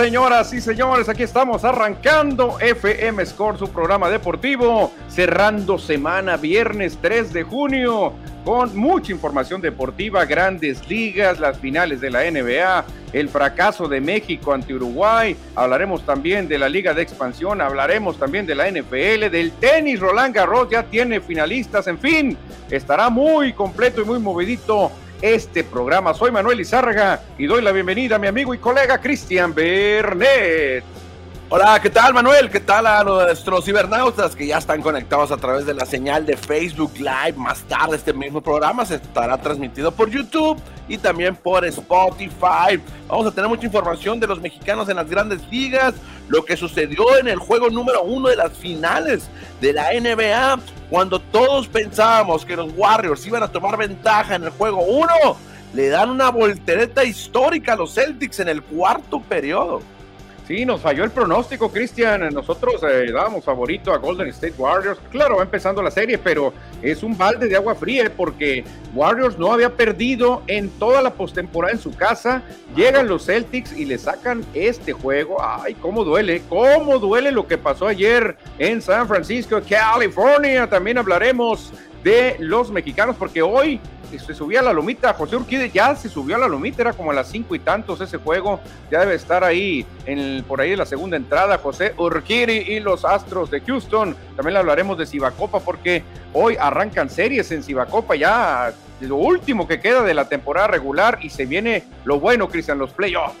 Señoras y señores, aquí estamos arrancando FM Score, su programa deportivo, cerrando semana, viernes 3 de junio, con mucha información deportiva, grandes ligas, las finales de la NBA, el fracaso de México ante Uruguay, hablaremos también de la Liga de Expansión, hablaremos también de la NFL, del tenis, Roland Garros ya tiene finalistas, en fin, estará muy completo y muy movidito este programa. Soy Manuel Izárraga y doy la bienvenida a mi amigo y colega Cristian Bernet. Hola, ¿qué tal Manuel? ¿Qué tal a nuestros cibernautas que ya están conectados a través de la señal de Facebook Live? Más tarde este mismo programa se estará transmitido por YouTube y también por Spotify. Vamos a tener mucha información de los mexicanos en las grandes ligas, lo que sucedió en el juego número uno de las finales de la NBA, cuando todos pensábamos que los Warriors iban a tomar ventaja en el juego uno, le dan una voltereta histórica a los Celtics en el cuarto periodo. Sí, nos falló el pronóstico, Cristian. Nosotros eh, dábamos favorito a Golden State Warriors. Claro, va empezando la serie, pero es un balde de agua fría porque Warriors no había perdido en toda la postemporada en su casa. Llegan los Celtics y le sacan este juego. Ay, cómo duele, cómo duele lo que pasó ayer en San Francisco, California. También hablaremos de los mexicanos porque hoy se subía a la lomita. José Urquide ya se subió a la lomita, era como a las cinco y tantos ese juego. Ya debe estar ahí, en por ahí de la segunda entrada. José Urquide y los Astros de Houston. También le hablaremos de Cibacopa porque hoy arrancan series en Cibacopa ya. Lo último que queda de la temporada regular y se viene lo bueno, Cristian, los playoffs.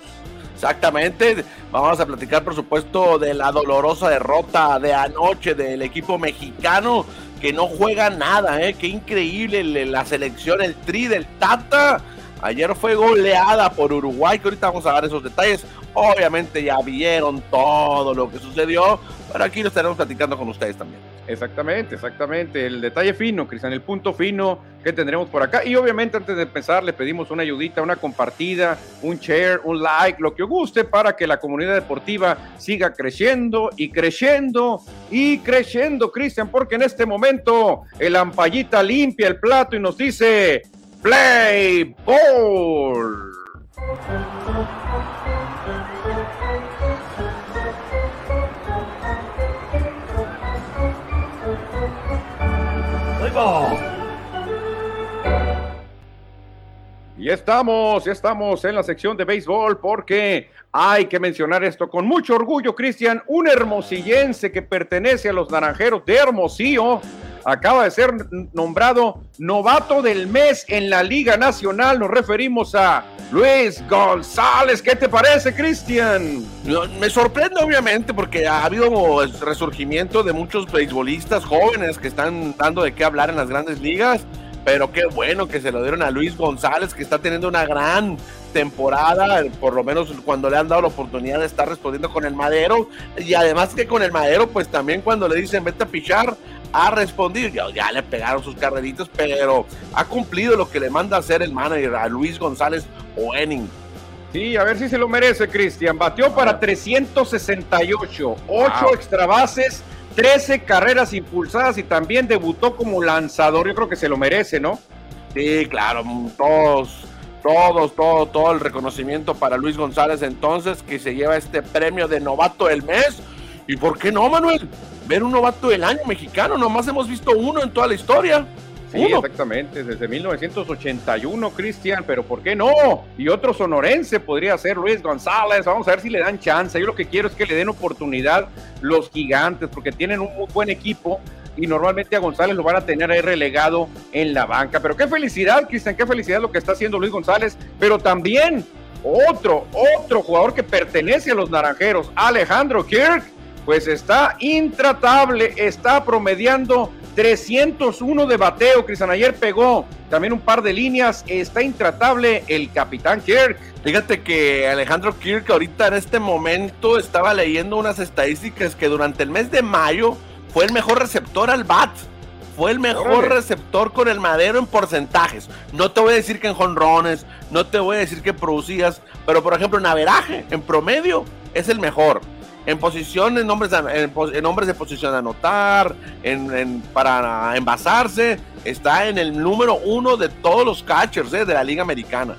Exactamente, vamos a platicar por supuesto de la dolorosa derrota de anoche del equipo mexicano que no juega nada, ¿eh? Qué increíble la selección, el tri del Tata. Ayer fue goleada por Uruguay, que ahorita vamos a dar esos detalles. Obviamente ya vieron todo lo que sucedió, pero aquí lo estaremos platicando con ustedes también. Exactamente, exactamente. El detalle fino, Cristian, el punto fino que tendremos por acá. Y obviamente antes de empezar le pedimos una ayudita, una compartida, un share, un like, lo que guste para que la comunidad deportiva siga creciendo y creciendo y creciendo, Cristian, porque en este momento el ampallita limpia el plato y nos dice, play ball. Y estamos, ya estamos en la sección de béisbol porque hay que mencionar esto con mucho orgullo, Cristian, un hermosillense que pertenece a los Naranjeros de Hermosillo acaba de ser nombrado novato del mes en la Liga Nacional. Nos referimos a Luis González. ¿Qué te parece, Cristian? Me sorprende, obviamente, porque ha habido resurgimiento de muchos beisbolistas jóvenes que están dando de qué hablar en las grandes ligas. Pero qué bueno que se lo dieron a Luis González, que está teniendo una gran temporada, por lo menos cuando le han dado la oportunidad de estar respondiendo con el madero. Y además que con el madero, pues también cuando le dicen vete a pichar, ha respondido. Ya, le pegaron sus carreritos, pero ha cumplido lo que le manda a hacer el manager a Luis González Oening. Sí, a ver si se lo merece, Cristian. Batió para 368, 8 extra bases, 13 carreras impulsadas y también debutó como lanzador. Yo creo que se lo merece, ¿no? Sí, claro, todos, todos, todo, todo el reconocimiento para Luis González entonces, que se lleva este premio de novato del mes. ¿Y por qué no, Manuel? Ver un novato del año mexicano, nomás hemos visto uno en toda la historia. Sí, exactamente, desde 1981, Cristian, pero ¿por qué no? Y otro sonorense podría ser Luis González, vamos a ver si le dan chance. Yo lo que quiero es que le den oportunidad los gigantes, porque tienen un muy buen equipo y normalmente a González lo van a tener ahí relegado en la banca. Pero qué felicidad, Cristian, qué felicidad lo que está haciendo Luis González, pero también otro, otro jugador que pertenece a los Naranjeros, Alejandro Kirk pues está intratable, está promediando 301 de bateo. Cristian ayer pegó también un par de líneas, está intratable el capitán Kirk. Fíjate que Alejandro Kirk ahorita en este momento estaba leyendo unas estadísticas que durante el mes de mayo fue el mejor receptor al bat. Fue el mejor receptor con el madero en porcentajes. No te voy a decir que en jonrones, no te voy a decir que producías, pero por ejemplo en averaje, en promedio, es el mejor en posición, en nombres, en, de posición de anotar, en, para envasarse, está en el número uno de todos los catchers eh, de la Liga Americana.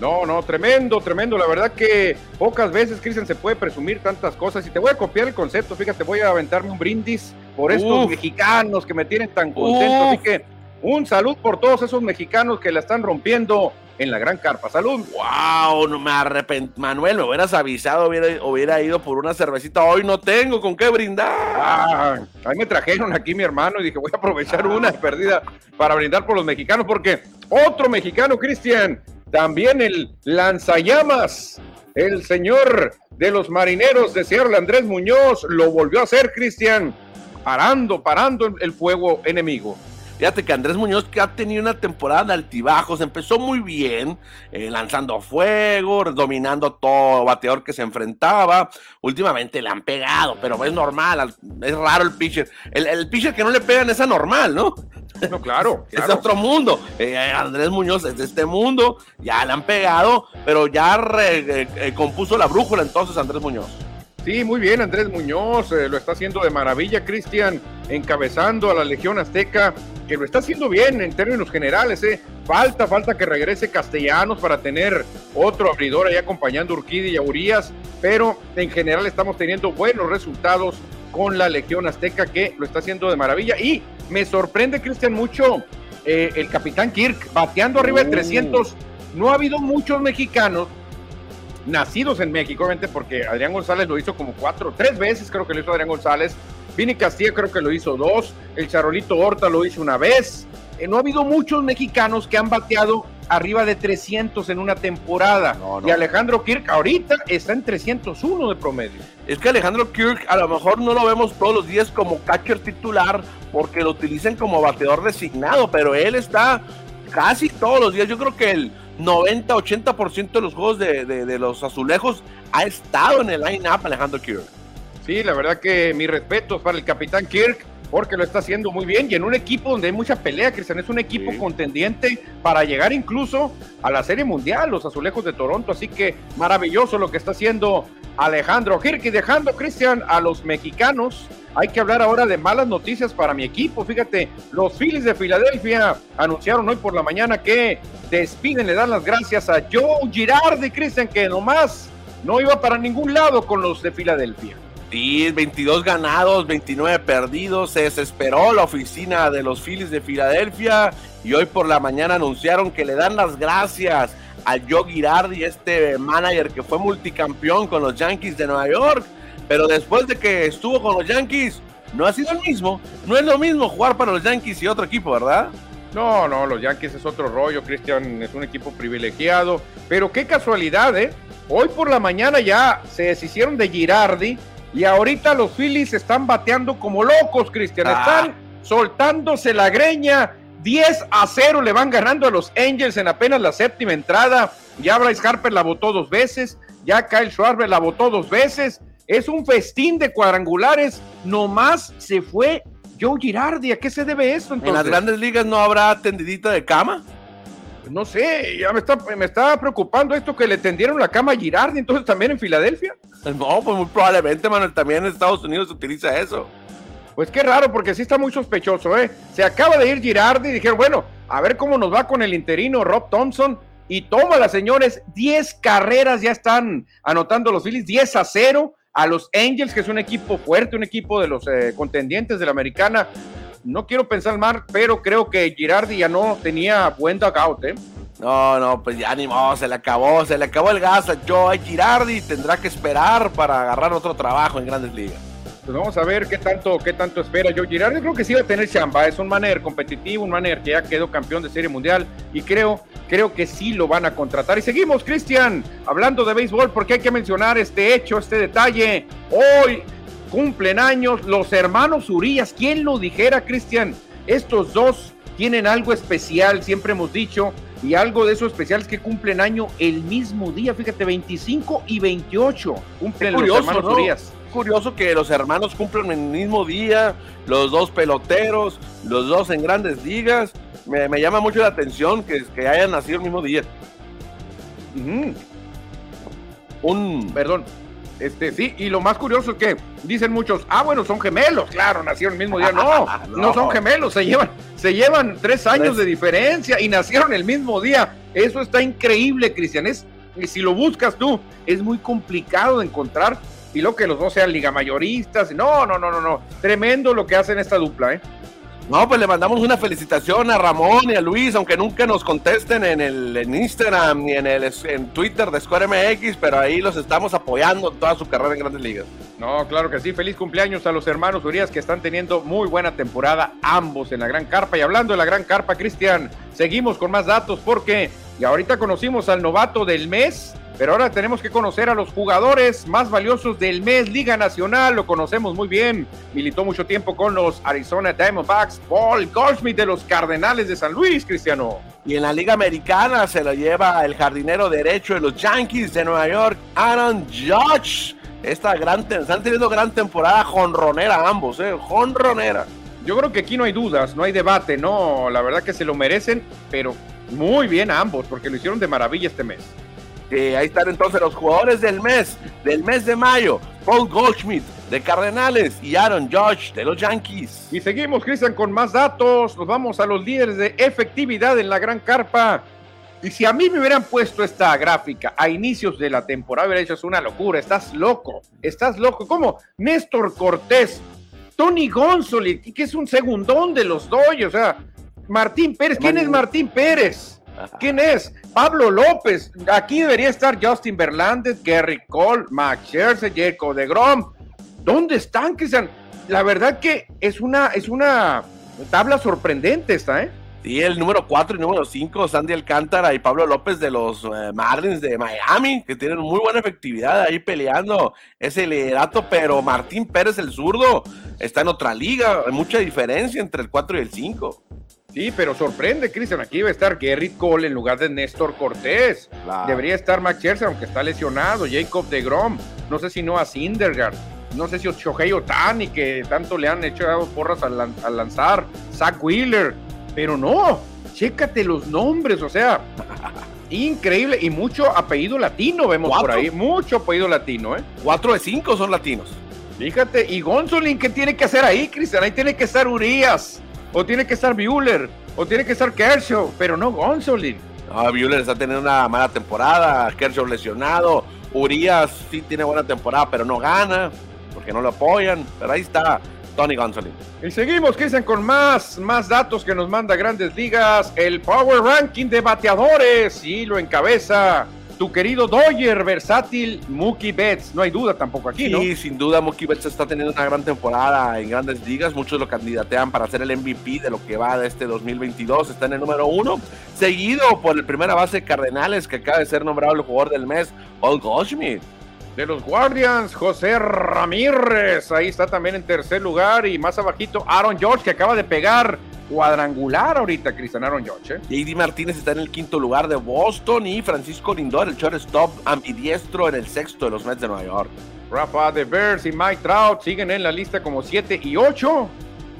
No, no, tremendo, tremendo. La verdad que pocas veces, Cristian, se puede presumir tantas cosas. Y te voy a copiar el concepto, fíjate, voy a aventarme un brindis por estos mexicanos que me tienen tan contento. Así que un salud por todos esos mexicanos que la están rompiendo en la gran carpa. Salud. Wow, no me arrepentí. Manuel, me hubieras avisado, hubiera, hubiera, ido por una cervecita. Hoy no tengo con qué brindar. Ah, ahí me trajeron aquí mi hermano y dije, voy a aprovechar una perdida para brindar por los mexicanos, porque otro mexicano, Cristian, también el lanzallamas, el señor de los marineros de Sierra, Andrés Muñoz, lo volvió a hacer, Cristian, parando, parando el fuego enemigo. Fíjate que Andrés Muñoz que ha tenido una temporada de altibajos, empezó muy bien, eh, lanzando fuego, dominando todo bateador que se enfrentaba. Últimamente le han pegado, pero es normal, es raro el pitcher. El, pitcher que no le pegan es anormal, ¿no? No, claro. es de otro mundo. Eh, Andrés Muñoz es de este mundo, ya le han pegado, pero ya eh, compuso la brújula entonces Andrés Muñoz. Sí, muy bien, Andrés Muñoz, eh, lo está haciendo de maravilla, Cristian, encabezando a la Legión Azteca, que lo está haciendo bien en términos generales, eh. Falta, falta que regrese Castellanos para tener otro abridor ahí acompañando a Urquidi y a Urias, pero en general estamos teniendo buenos resultados con la Legión Azteca, que lo está haciendo de maravilla. Y me sorprende, Cristian, mucho eh, el capitán Kirk, bateando arriba de 300. Uh. No ha habido muchos mexicanos nacidos en México, obviamente, porque Adrián González lo hizo como cuatro, tres veces creo que lo hizo Adrián González. Vini Castilla creo que lo hizo dos. El Charolito Horta lo hizo una vez. Eh, no ha habido muchos mexicanos que han bateado arriba de 300 en una temporada. Y Alejandro Kirk ahorita está en 301 de promedio. Es que Alejandro Kirk a lo mejor no lo vemos todos los días como catcher titular porque lo utilizan como bateador designado, pero él está casi todos los días. Yo creo que el 90-80% de los juegos de, los azulejos ha estado en el line-up Alejandro Kirk. Sí, la verdad que mi respeto para el capitán Kirk, porque lo está haciendo muy bien y en un equipo donde hay mucha pelea, Cristian, es un equipo contendiente para llegar incluso a la Serie Mundial, los azulejos de Toronto, así que maravilloso lo que está haciendo Alejandro Kirk y dejando, Cristian, a los mexicanos hay que hablar ahora de malas noticias para mi equipo. Fíjate, los Phillies de Filadelfia anunciaron hoy por la mañana que despiden, le dan las gracias a Joe Girardi, Cristian, que nomás no iba para ningún lado con los de Filadelfia. Sí, 22 ganados, 29 perdidos. Se desesperó la oficina de los Phillies de Filadelfia y hoy por la mañana anunciaron que le dan las gracias a Joe Girardi, este manager que fue multicampeón con los Yankees de Nueva York pero después de que estuvo con los Yankees, no ha sido el mismo. No es lo mismo jugar para los Yankees y otro equipo, ¿verdad? No, no, los Yankees es otro rollo, Cristian es un equipo privilegiado, pero qué casualidad, ¿eh? Hoy por la mañana ya se deshicieron de Girardi y ahorita los Phillies están bateando como locos, Cristian. Ah. Están soltándose la greña. 10 a 0 le van ganando a los Angels en apenas la séptima entrada. Ya Bryce Harper la votó dos veces, ya Kyle Schwarber la votó dos veces es un festín de cuadrangulares. Nomás se fue Joe Girardi. ¿A qué se debe eso? ¿En las grandes ligas no habrá tendidita de cama? No sé, ya me está, me está preocupando esto que le tendieron la cama a Girardi, entonces también en Filadelfia. No, pues muy probablemente, Manuel, también en Estados Unidos se utiliza eso. Pues qué raro, porque sí está muy sospechoso, ¿eh? Se acaba de ir Girardi y dijeron, bueno, a ver cómo nos va con el interino Rob Thompson. Y toma las señores, 10 carreras ya están anotando los Phillies, 10 a 0 a los Angels, que es un equipo fuerte, un equipo de los eh, contendientes de la americana. No quiero pensar mal, pero creo que Girardi ya no tenía buen dugout, ¿eh? No, no, pues ya ni modo, se le acabó, se le acabó el gas a Joe Girardi, tendrá que esperar para agarrar otro trabajo en Grandes Ligas. Pues vamos a ver qué tanto, qué tanto espera Joe Girardi. Creo que sí va a tener chamba. Es un manner competitivo, un manner que ya quedó campeón de Serie Mundial y creo, creo que sí lo van a contratar. Y seguimos, Cristian, hablando de béisbol, porque hay que mencionar este hecho, este detalle. Hoy cumplen años los hermanos Urias. ¿Quién lo dijera, Cristian? Estos dos tienen algo especial, siempre hemos dicho, y algo de eso especial es que cumplen año el mismo día. Fíjate, 25 y 28 cumplen los hermanos Urias curioso que los hermanos cumplan el mismo día, los dos peloteros, los dos en grandes ligas. Me, llama mucho la atención que, que hayan nacido el mismo día. Un, perdón, Este, sí, y lo más curioso es que dicen muchos, ah, bueno, son gemelos, claro, nacieron el mismo día. No, no, son gemelos, se llevan, se llevan tres años de diferencia y nacieron el mismo día. Eso está increíble, Cristian. Es, si lo buscas tú, es muy complicado de encontrar. Y lo que los dos sean liga mayoristas. No, no, no, no, no. Tremendo lo que hacen esta dupla, ¿eh? No, pues le mandamos una felicitación a Ramón y a Luis, aunque nunca nos contesten en el en Instagram ni en el en Twitter de Square MX, pero ahí los estamos apoyando en toda su carrera en Grandes Ligas. No, claro que sí. Feliz cumpleaños a los hermanos Urias que están teniendo muy buena temporada ambos en la Gran Carpa. Y hablando de la Gran Carpa, Cristian, seguimos con más datos porque y ahorita conocimos al novato del mes pero ahora tenemos que conocer a los jugadores más valiosos del mes, Liga Nacional, lo conocemos muy bien. Militó mucho tiempo con los Arizona Diamondbacks, Paul Goldschmidt de los Cardenales de San Luis, Cristiano. Y en la Liga Americana se lo lleva el jardinero derecho de los Yankees de Nueva York, Aaron Judge. Esta gran, están teniendo gran temporada jonronera ambos, ¿eh? Jonronera. Yo creo que aquí no hay dudas, no hay debate, no, la verdad que se lo merecen, pero muy bien ambos, porque lo hicieron de maravilla este mes ahí están entonces los jugadores del mes, del mes de mayo. Paul Goldschmidt de Cardenales y Aaron Judge de los Yankees. Y seguimos, Cristian, con más datos. Nos vamos a los líderes de efectividad en la gran carpa. Y si a mí me hubieran puesto esta gráfica a inicios de la temporada, hubiera dicho, es una locura, estás loco, estás loco. ¿Cómo? Néstor Cortés, Tony Gonzoli, que es un segundón de los doyos, o sea, Martín Pérez. ¿Quién es Martín Pérez? ¿Quién es? Pablo López. Aquí debería estar Justin Verlander, Gary Cole, Max Scherzer, Jacob de Grom. ¿Dónde están, Cristian? La verdad que es una, es una tabla sorprendente esta, ¿eh? Sí, el número 4 y número 5, Sandy Alcántara y Pablo López de los eh, Marlins de Miami, que tienen muy buena efectividad ahí peleando ese liderato, pero Martín Pérez, el zurdo, está en otra liga. Hay mucha diferencia entre el 4 y el 5. Sí, pero sorprende, Cristian. Aquí va a estar Gary Cole en lugar de Néstor Cortés. Debería estar Max Scherzer, aunque está lesionado. Jacob de Grom. No sé si no a Sindergaard. No sé si Shohei Otani, que tanto le han echado porras al, lanzar. Zach Wheeler. Pero no, chécate los nombres. O sea, increíble. Y mucho apellido latino vemos por ahí. Mucho apellido latino, ¿eh? Cuatro de cinco son latinos. Fíjate, y Gonzolin, ¿qué tiene que hacer ahí, Cristian? Ahí tiene que estar Urias o tiene que estar Bueller, o tiene que estar Kershaw, pero no Gonzolin. No, Bueller está teniendo una mala temporada, Kershaw lesionado, Urias sí tiene buena temporada, pero no gana, porque no lo apoyan, pero ahí está Tony Gonzolin. Y seguimos, dicen con más, más datos que nos manda Grandes Ligas, el Power Ranking de bateadores, y lo encabeza tu querido Doyer, versátil, Mookie Betts. No hay duda tampoco aquí, ¿no? Sí, sin duda, Mookie Betts está teniendo una gran temporada en grandes ligas. Muchos lo candidatean para ser el MVP de lo que va de este 2022. Está en el número uno, seguido por el primera base Cardenales, que acaba de ser nombrado el jugador del mes, Paul Goldschmidt. De los Guardians, José Ramírez, ahí está también en tercer lugar y más abajito Aaron George que acaba de pegar cuadrangular ahorita Cristian Aaron George. ¿eh? JD Martínez está en el quinto lugar de Boston y Francisco Lindor, el shortstop ambidiestro, en el sexto de los Mets de Nueva York. Rafa de Bears y Mike Trout siguen en la lista como 7 y 8.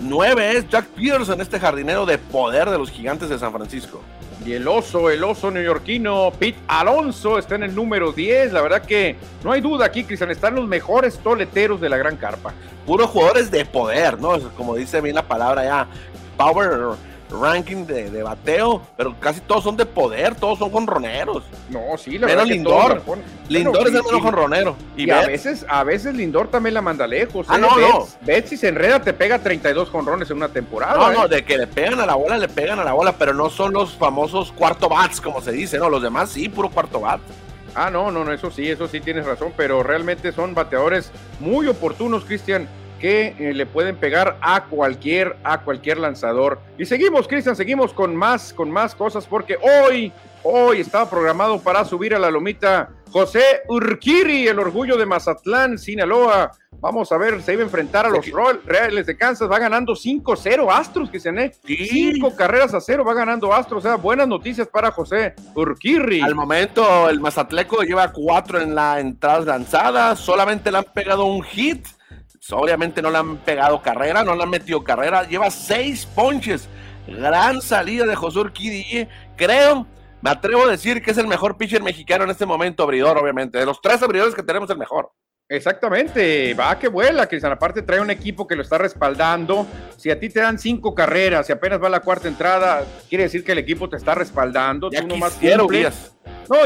9 es Jack Peterson, este jardinero de poder de los gigantes de San Francisco. Y el oso, el oso neoyorquino, Pete Alonso, está en el número 10. La verdad que no hay duda aquí, Cristian, están los mejores toleteros de la gran carpa. Puros jugadores de poder, ¿no? Como dice bien la palabra ya power ranking de, bateo, pero casi todos son de poder, todos son jonroneros. No, sí, la verdad. Lindor. Lindor es el menos jonronero. Y, a veces, a veces Lindor también la manda lejos. Ah, ¿eh? no, no. si se enreda te pega 32 jonrones en una temporada. No, no, ¿eh? de que le pegan a la bola, le pegan a la bola, pero no son los famosos cuarto bats, como se dice, ¿no? Los demás sí, puro cuarto bat. Ah, no, no, no, eso sí, eso sí tienes razón, pero realmente son bateadores muy oportunos, Cristian que eh, le pueden pegar a cualquier, a cualquier lanzador. Y seguimos, Cristian, seguimos con más, con más cosas, porque hoy, hoy estaba programado para subir a la lomita José Urquiri, el orgullo de Mazatlán, Sinaloa. Vamos a ver, se iba a enfrentar a los Reales de Kansas. Va ganando 5-0 Astros, que se. Cinco carreras a cero va ganando Astros. O sea, buenas noticias para José Urquiri. Al momento, el Mazatleco lleva cuatro en la entrada lanzada. Solamente le han pegado un hit Obviamente no le han pegado carrera, no le han metido carrera. Lleva seis ponches. Gran salida de José Urquidi. Creo, me atrevo a decir que es el mejor pitcher mexicano en este momento, abridor, obviamente. De los tres abridores que tenemos, el mejor. Exactamente, va que vuela, Cristian. Aparte trae un equipo que lo está respaldando. Si a ti te dan cinco carreras y apenas va la cuarta entrada, quiere decir que el equipo te está respaldando. Ya tú nomás No,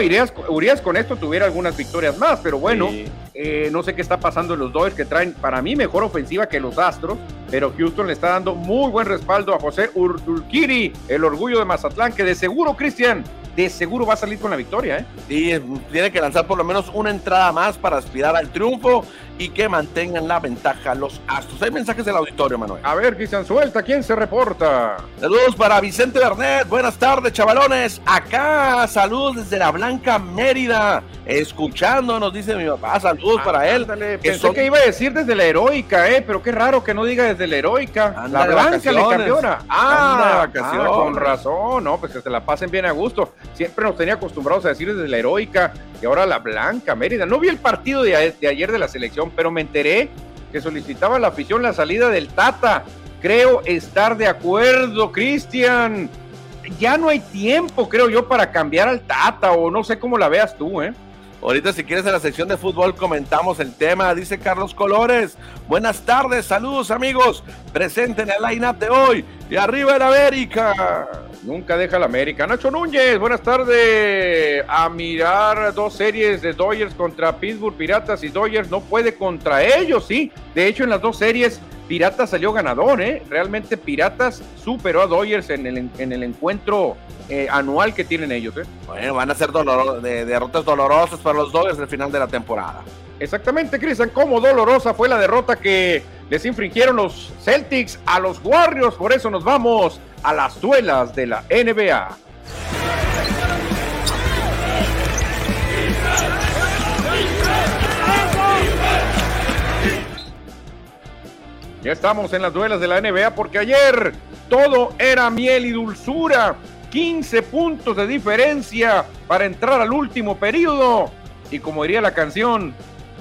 Urias, con esto tuviera algunas victorias más, pero bueno, eh, no sé qué está pasando en los Dodgers que traen para mí mejor ofensiva que los Astros, pero Houston le está dando muy buen respaldo a José Urquiri, el orgullo de Mazatlán, que de seguro, Cristian, de seguro va a salir con la victoria. ¿eh? Sí, tiene que lanzar por lo menos una entrada más para aspirar al triunfo y que mantengan la ventaja los Astros. Hay mensajes del auditorio, Manuel. A ver, Cristian, suelta, ¿quién se reporta? Saludos para Vicente Bernet, buenas tardes, chavalones. Acá, saludos desde la Blanca Mérida, escuchándonos, dice mi papá, saludos para él. Pensé que iba a decir desde la heroica, eh, pero qué raro que no diga desde la heroica. la Blanca le cambió Ah, ah, con razón, no, pues que se la pasen bien a gusto. Siempre nos tenía acostumbrados a decir desde la heroica y ahora la Blanca Mérida. No vi el partido de ayer de la selección pero me enteré que solicitaba la afición la salida del Tata. Creo estar de acuerdo, Cristian. Ya no hay tiempo, creo yo, para cambiar al Tata, o no sé cómo la veas tú, ¿eh? Ahorita si quieres en la sección de fútbol comentamos el tema, dice Carlos Colores. Buenas tardes, saludos amigos, presente en el line-up de hoy. Y arriba el América. Nunca deja la América. Nacho Núñez, buenas tardes. A mirar dos series de Dodgers contra Pittsburgh Piratas y Dodgers no puede contra ellos, sí. De hecho, en las dos series Piratas salió ganador, ¿eh? Realmente Piratas superó a Dodgers en el, en el encuentro eh, anual que tienen ellos. ¿eh? Bueno, van a ser dolor, de, derrotas dolorosas para los Dodgers al final de la temporada. Exactamente, Cristian, cómo dolorosa fue la derrota que les infringieron los Celtics a los Warriors. Por eso nos vamos a las duelas de la NBA. Ya estamos en las duelas de la NBA porque ayer todo era miel y dulzura. 15 puntos de diferencia para entrar al último periodo. Y como diría la canción,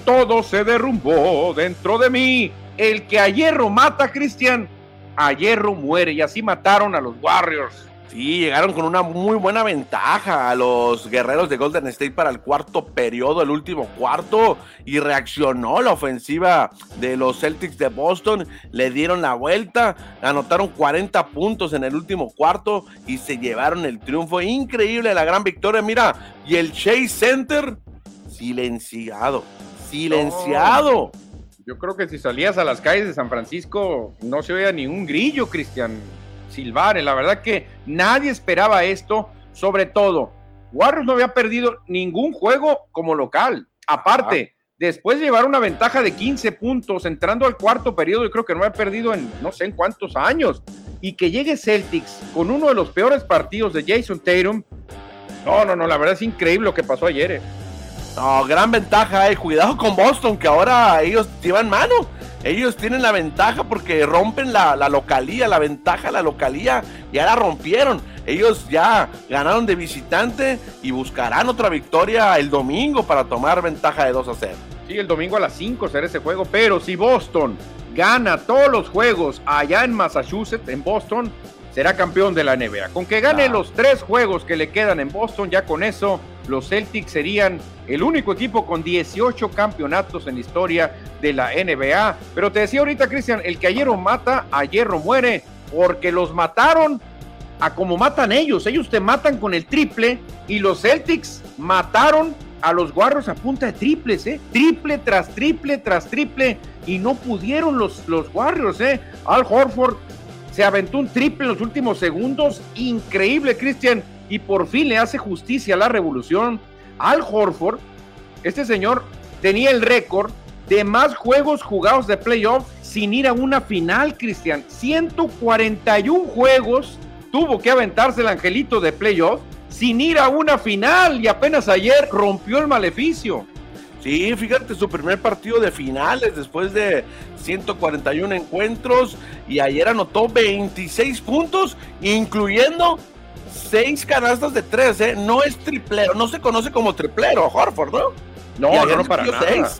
todo se derrumbó dentro de mí. El que a hierro mata, Cristian, a hierro muere. Y así mataron a los Warriors. Sí, llegaron con una muy buena ventaja a los guerreros de Golden State para el cuarto periodo, el último cuarto, y reaccionó la ofensiva de los Celtics de Boston, le dieron la vuelta, anotaron 40 puntos en el último cuarto y se llevaron el triunfo. Increíble la gran victoria, mira, y el Chase Center silenciado, silenciado. Yo creo que si salías a las calles de San Francisco no se oía ni un grillo, Cristian Silvares. La verdad que nadie esperaba esto, sobre todo. Warriors no había perdido ningún juego como local. Aparte, después de llevar una ventaja de 15 puntos entrando al cuarto periodo, yo creo que no había perdido en no sé en cuántos años. Y que llegue Celtics con uno de los peores partidos de Jason Tatum. No, no, no, la verdad es increíble lo que pasó ayer. Eh. No, gran ventaja, eh. Cuidado con Boston, que ahora ellos llevan mano ellos tienen la ventaja porque rompen la, localía, la ventaja la localía, ya la rompieron. Ellos ya ganaron de visitante y buscarán otra victoria el domingo para tomar ventaja de 2 a 0. Sí, el domingo a las 5 será ese juego, pero si Boston gana todos los juegos allá en Massachusetts, en Boston, será campeón de la NBA. Con que gane los tres juegos que le quedan en Boston, ya con eso los Celtics serían el único equipo con 18 campeonatos en la historia de la NBA. Pero te decía ahorita, Cristian, el que a hierro mata, a hierro muere, porque los mataron a como matan ellos. Ellos te matan con el triple y los Celtics mataron a los Warriors a punta de triples, ¿eh? Triple tras triple tras triple y no pudieron los, los Warriors, ¿eh? Al Horford se aventó un triple en los últimos segundos. Increíble, Cristian. Y por fin le hace justicia a la revolución. Al Horford, este señor tenía el récord de más juegos jugados de playoff sin ir a una final, Cristian. 141 juegos tuvo que aventarse el angelito de playoff sin ir a una final y apenas ayer rompió el maleficio. Sí, fíjate, su primer partido de finales después de 141 encuentros y ayer anotó 26 puntos, incluyendo 6 canastas de 3, ¿eh? No es triplero, no se conoce como triplero, Horford, ¿no? No, no, para nada.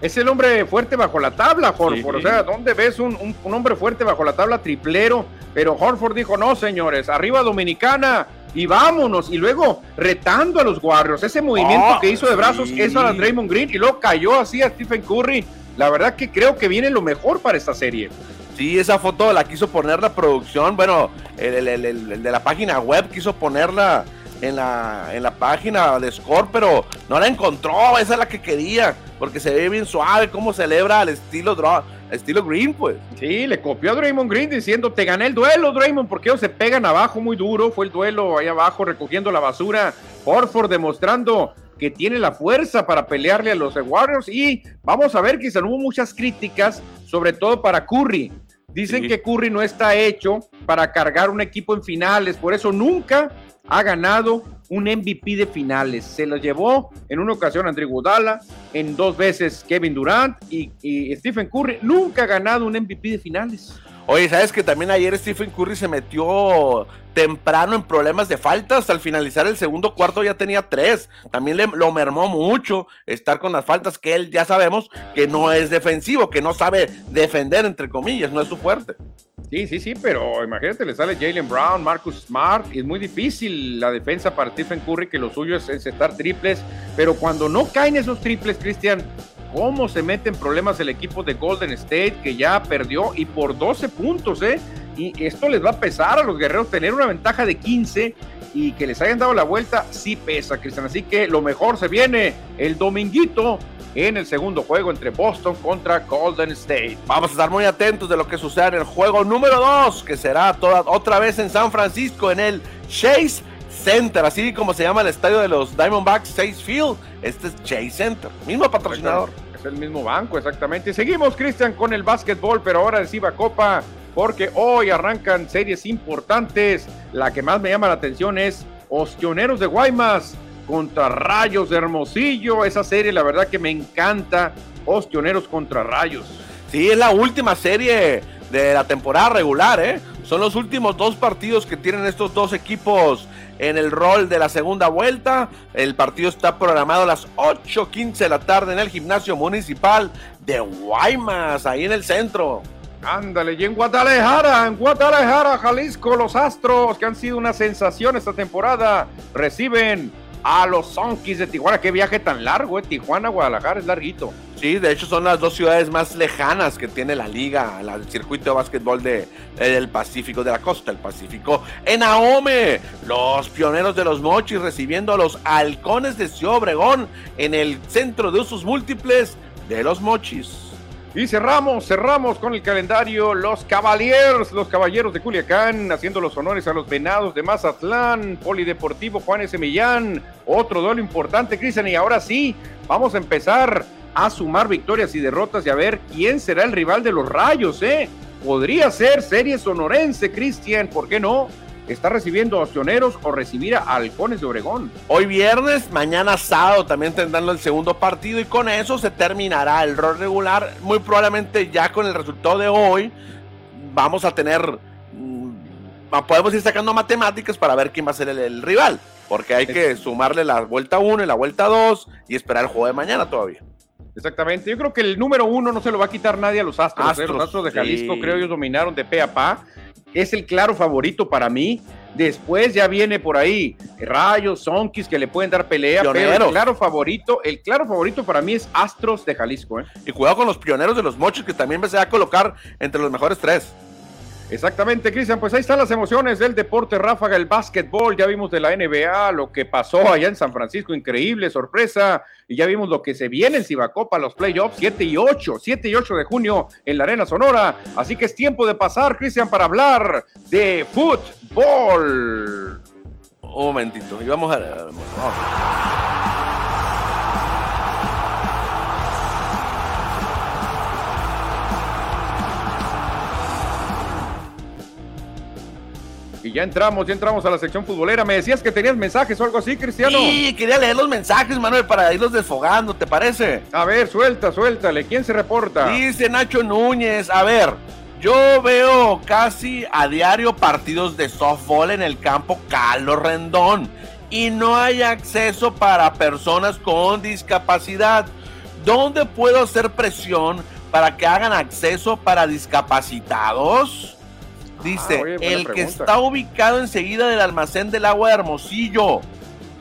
Es el hombre fuerte bajo la tabla, Horford. O sea, ¿dónde ves un, un, hombre fuerte bajo la tabla triplero? Pero Horford dijo, no, señores, arriba Dominicana, y vámonos. Y luego retando a los Warriors. Ese movimiento Ah, que hizo de brazos, sí. eso a Draymond Green y luego cayó así a Stephen Curry. La verdad que creo que viene lo mejor para esta serie. Sí, esa foto la quiso poner la producción, bueno, el, el- el- el- de la página web quiso ponerla en la, en la página de Score, pero no la encontró, esa es la que quería, porque se ve bien suave cómo celebra al estilo, Dra- estilo Green, pues. Sí, le copió a Draymond Green diciendo, te gané el duelo, Draymond, porque ellos se pegan abajo muy duro. Fue el duelo ahí abajo recogiendo la basura. Horford demostrando que tiene la fuerza para pelearle a los Warriors. Y vamos a ver, quizá hubo muchas críticas, sobre todo para Curry. Dicen Sí. que Curry no está hecho para cargar un equipo en finales, por eso nunca ha ganado un MVP de finales. Se lo llevó en una ocasión Andrew Godala, en dos veces Kevin Durant y, y Stephen Curry. Nunca ha ganado un MVP de finales. Oye, ¿sabes que también ayer Stephen Curry se metió temprano en problemas de faltas? Al finalizar el segundo cuarto ya tenía tres. También le, lo mermó mucho estar con las faltas que él ya sabemos que no es defensivo, que no sabe defender, entre comillas, no es su fuerte. Sí, sí, sí, pero imagínate, le sale Jalen Brown, Marcus Smart, y es muy difícil la defensa para Stephen Curry, que lo suyo es estar triples, pero cuando no caen esos triples, Cristian, ¿cómo se mete en problemas el equipo de Golden State, que ya perdió y por 12 puntos, eh? Y esto les va a pesar a los guerreros tener una ventaja de 15 y que les hayan dado la vuelta, sí pesa, Cristian. Así que lo mejor se viene el dominguito en el segundo juego entre Boston contra Golden State. Vamos a estar muy atentos de lo que suceda en el juego número 2, que será toda, otra vez en San Francisco, en el Chase Center, así como se llama el estadio de los Diamondbacks, Chase Field. Este es Chase Center, mismo patrocinador. Es el mismo banco, exactamente. Seguimos, Cristian, con el básquetbol, pero ahora reciba Copa, porque hoy arrancan series importantes. La que más me llama la atención es Ostioneros de Guaymas contra Rayos de Hermosillo. Esa serie, la verdad que me encanta. Ostioneros contra Rayos. Sí, es la última serie de la temporada regular, ¿eh? Son los últimos dos partidos que tienen estos dos equipos en el rol de la segunda vuelta. El partido está programado a las 8.15 de la tarde en el gimnasio municipal de Guaymas, ahí en el centro. Ándale, y en Guadalajara, en Guadalajara, Jalisco, los Astros, que han sido una sensación esta temporada, reciben a los Sonkis de Tijuana. Qué viaje tan largo, eh. Tijuana, Guadalajara, es larguito. Sí, de hecho son las dos ciudades más lejanas que tiene la liga, el circuito de básquetbol de, eh, del Pacífico, de la costa del Pacífico. En Ahome, los pioneros de los mochis recibiendo a los halcones de Ciudad Obregón en el centro de usos múltiples de los mochis. Y cerramos, cerramos con el calendario los Cavaliers, los Caballeros de Culiacán, haciendo los honores a los Venados de Mazatlán, Polideportivo Juan S. Millán, otro duelo importante, Cristian, y ahora sí, vamos a empezar a sumar victorias y derrotas y a ver quién será el rival de los Rayos, ¿eh? Podría ser Serie Sonorense, Cristian, ¿por qué no? Está recibiendo a Ostioneros o recibir a Halcones de Obregón. Hoy viernes, mañana sábado también tendrán el segundo partido y con eso se terminará el rol regular. Muy probablemente ya con el resultado de hoy vamos a tener, mm, podemos ir sacando matemáticas para ver quién va a ser el, el rival, porque hay que sumarle la vuelta 1 y la vuelta 2 y esperar el juego de mañana todavía. Exactamente, yo creo que el número uno no se lo va a quitar nadie a los Astros. ¿eh? Astros, Los Astros de Jalisco, sí. creo ellos dominaron de pe a pa. Es el claro favorito para mí. Después ya viene por ahí Rayos, Sonkis que le pueden dar pelea, pero Pioneros. el claro favorito, el claro favorito para mí es Astros de Jalisco. ¿eh? Y cuidado con los pioneros de los mochos que también se va a colocar entre los mejores tres. Exactamente, Cristian, pues ahí están las emociones del deporte ráfaga, el básquetbol, ya vimos de la NBA, lo que pasó allá en San Francisco, increíble sorpresa, y ya vimos lo que se viene en Cibacopa, los playoffs, 7 y 8, 7 y 8 de junio en la Arena Sonora, así que es tiempo de pasar, Cristian, para hablar de fútbol. Un momentito, y vamos a... vamos. Y ya entramos, ya entramos a la sección futbolera, me decías que tenías mensajes o algo así, Cristiano. Sí, quería leer los mensajes, Manuel, para irlos desfogando, ¿te parece? A ver, suelta, suéltale, ¿quién se reporta? Dice Nacho Núñez, a ver, yo veo casi a diario partidos de softball en el campo Carlos Rendón y no hay acceso para personas con discapacidad. ¿Dónde puedo hacer presión para que hagan acceso para discapacitados? Dice, ah, el que está ubicado enseguida del almacén del agua de Hermosillo,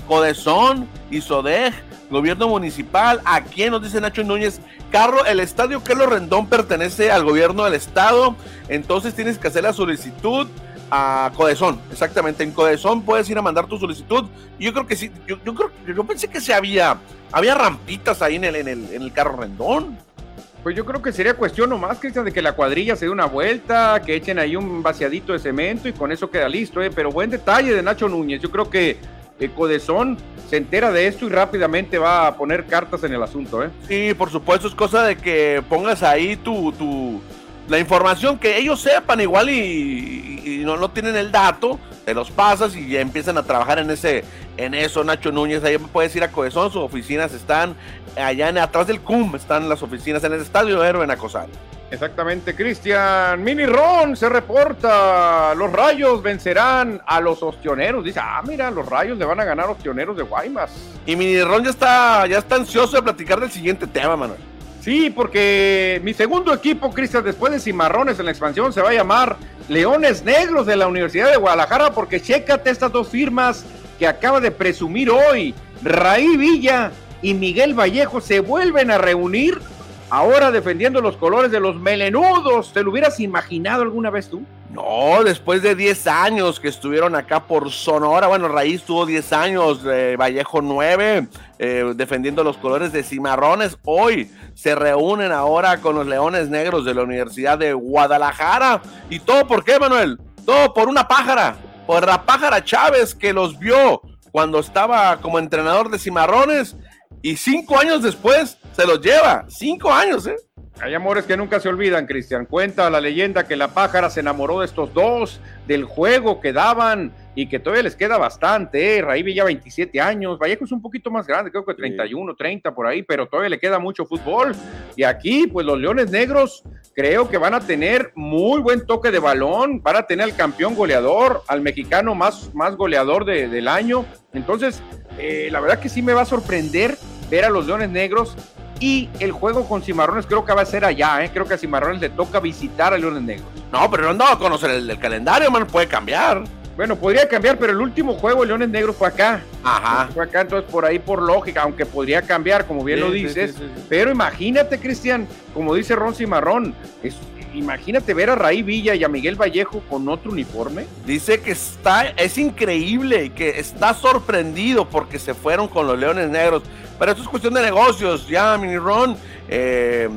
Codezón, Isodej, gobierno municipal. ¿A quién nos dice Nacho Núñez? Carro, el estadio Carlos Rendón pertenece al gobierno del estado, entonces tienes que hacer la solicitud a Codezón, exactamente. En Codezón puedes ir a mandar tu solicitud. Yo creo que sí, yo, creo, yo pensé que se había, había rampitas ahí en el, en el, en el carro Rendón. Pues yo creo que sería cuestión nomás, Cristian, de que la cuadrilla se dé una vuelta, que echen ahí un vaciadito de cemento y con eso queda listo, ¿eh? Pero buen detalle de Nacho Núñez. Yo creo que eh, Codezón se entera de esto y rápidamente va a poner cartas en el asunto, ¿eh? Sí, por supuesto, es cosa de que pongas ahí tu, tu la información que ellos sepan igual y, no, no tienen el dato, te los pasas y ya empiezan a trabajar en ese en eso, Nacho Núñez, ahí puedes ir a Codezón, sus oficinas están allá en, atrás del CUM, están las oficinas en el estadio Héroe en Acosal. Exactamente, Cristian. Mini Ron se reporta. Los rayos vencerán a los ostioneros. Dice, ah, mira, los rayos le van a ganar a ostioneros de Guaymas. Y Mini Ron ya está, ya está ansioso de platicar del siguiente tema, Manuel. Sí, porque mi segundo equipo, Cristian, después de Cimarrones en la expansión, se va a llamar Leones Negros de la Universidad de Guadalajara, porque chécate estas dos firmas que acaba de presumir hoy. Raí Villa y Miguel Vallejo se vuelven a reunir ahora defendiendo los colores de los melenudos. ¿Te lo hubieras imaginado alguna vez tú? No, después de 10 años que estuvieron acá por Sonora, bueno, Raíz tuvo 10 años, eh, Vallejo 9, eh, defendiendo los colores de Cimarrones. Hoy se reúnen ahora con los Leones Negros de la Universidad de Guadalajara. ¿Y todo por qué, Manuel? Todo por una pájara, por la pájara Chávez que los vio cuando estaba como entrenador de Cimarrones y cinco años después se los lleva. Cinco años, ¿eh? Hay amores que nunca se olvidan, Cristian. Cuenta la leyenda que la pájara se enamoró de estos dos, del juego que daban y que todavía les queda bastante. ¿eh? Ya 27 años, Vallejo es un poquito más grande, creo que 31, 30 por ahí, pero todavía le queda mucho fútbol. Y aquí, pues los Leones Negros creo que van a tener muy buen toque de balón, van a tener al campeón goleador, al mexicano más, más goleador del año. Entonces, eh, la verdad que sí me va a sorprender ver a los Leones Negros y el juego con Cimarrones creo que va a ser allá, ¿eh? creo que a Cimarrones le toca visitar a Leones Negros. No, pero no andaba a conocer el, calendario, man, puede cambiar. Bueno, podría cambiar, pero el último juego de Leones Negros fue acá. Ajá. Fue acá, entonces por ahí por lógica, aunque podría cambiar, como bien lo dices. pero imagínate, Cristian, como dice Ron Cimarrón, es, imagínate ver a Raí Villa y a Miguel Vallejo con otro uniforme. Dice que está, es increíble y que está sorprendido porque se fueron con los Leones Negros. Pero esto es cuestión de negocios. Ya, Mini Ron, eh,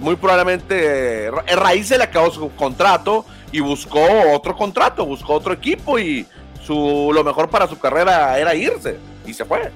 muy probablemente eh, Raíz se le acabó su contrato y buscó otro contrato, buscó otro equipo y su, lo mejor para su carrera era irse y se fue.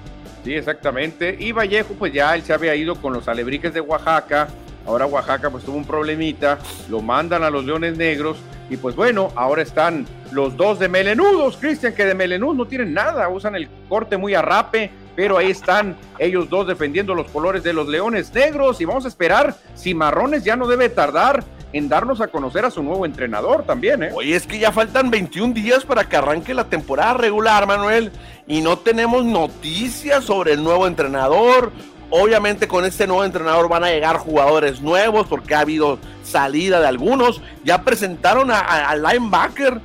Sí, exactamente. Y Vallejo, pues ya él se había ido con los alebrijes de Oaxaca Ahora Oaxaca pues tuvo un problemita, lo mandan a los Leones Negros y pues bueno, ahora están los dos de melenudos, Cristian, que de melenudos no tienen nada, usan el corte muy a rape, pero ahí están ellos dos defendiendo los colores de los Leones Negros y vamos a esperar si Marrones ya no debe tardar en darnos a conocer a su nuevo entrenador también, ¿eh? Oye, es que ya faltan 21 días para que arranque la temporada regular, Manuel, y no tenemos noticias sobre el nuevo entrenador Obviamente con este nuevo entrenador van a llegar jugadores nuevos porque ha habido salida de algunos. Ya presentaron al linebacker,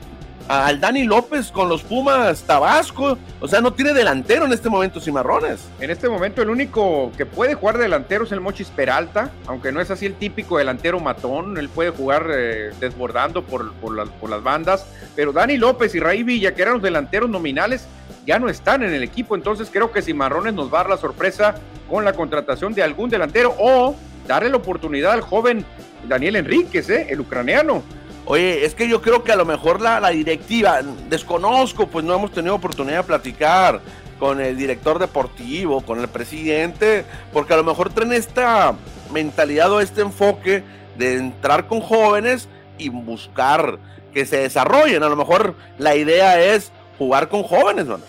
al Dani López con los Pumas Tabasco. O sea, no tiene delantero en este momento Cimarrones. En este momento el único que puede jugar delantero es el Mochis Peralta, aunque no es así el típico delantero matón. Él puede jugar eh, desbordando por, por las bandas. Pero Dani López y Raí Villa, que eran los delanteros nominales, ya no están en el equipo. Entonces creo que Cimarrones nos va a dar la sorpresa con la contratación de algún delantero o darle la oportunidad al joven Daniel Enríquez, ¿eh? el ucraniano. Oye, es que yo creo que a lo mejor la, directiva, desconozco, pues no hemos tenido oportunidad de platicar con el director deportivo, con el presidente, porque a lo mejor traen esta mentalidad o este enfoque de entrar con jóvenes y buscar que se desarrollen. A lo mejor la idea es jugar con jóvenes, ¿no?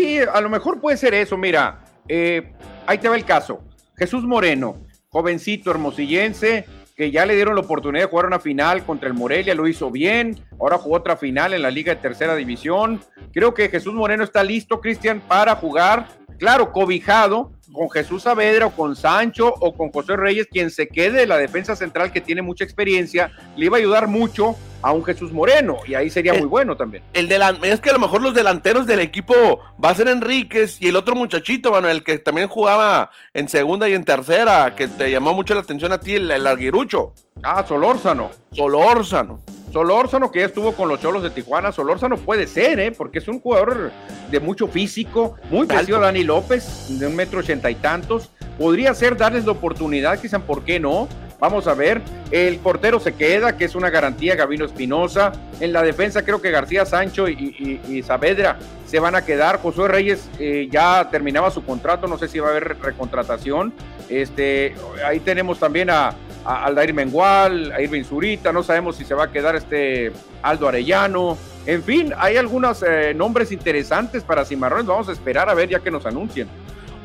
Sí, a lo mejor puede ser eso. Mira, eh, ahí te va el caso. Jesús Moreno, jovencito hermosillense, que ya le dieron la oportunidad de jugar una final contra el Morelia, lo hizo bien, ahora jugó otra final en la Liga de Tercera División. Creo que Jesús Moreno está listo, Cristian, para jugar, claro, cobijado con Jesús Saavedra o con Sancho o con José Reyes, quien se quede de la defensa central que tiene mucha experiencia, le iba a ayudar mucho a un Jesús Moreno, y ahí sería muy bueno también. El es que a lo mejor los delanteros del equipo va a ser Enríquez y el otro muchachito, bueno, el que también jugaba en segunda y en tercera, que te llamó mucho la atención a ti, el, el arguirucho. Ah, Solórzano. Solórzano. Solórzano, que ya estuvo con los Cholos de Tijuana, Solórzano puede ser, ¿eh? porque es un jugador de mucho físico, muy parecido a Dani López, de un metro ochenta y tantos. Podría ser darles la oportunidad, quizás, ¿por qué no? Vamos a ver. El portero se queda, que es una garantía, Gavino Espinosa. En la defensa creo que García Sancho y, Saavedra se van a quedar. Josué Reyes eh, ya terminaba su contrato, no sé si va a haber recontratación. Este, ahí tenemos también a, a Aldair Mengual, a Irving Zurita, no sabemos si se va a quedar este Aldo Arellano. En fin, hay algunos eh, nombres interesantes para Cimarrones. Vamos a esperar a ver ya que nos anuncien.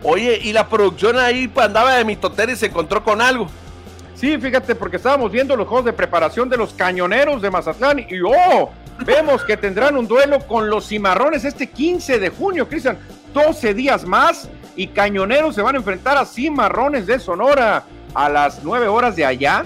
Oye, y la producción ahí andaba de mitotero y se encontró con algo. Sí, fíjate, porque estábamos viendo los juegos de preparación de los cañoneros de Mazatlán y ¡oh! Vemos que tendrán un duelo con los cimarrones este 15 de junio, Cristian. 12 días más y cañoneros se van a enfrentar a cimarrones de Sonora a las 9 horas de allá,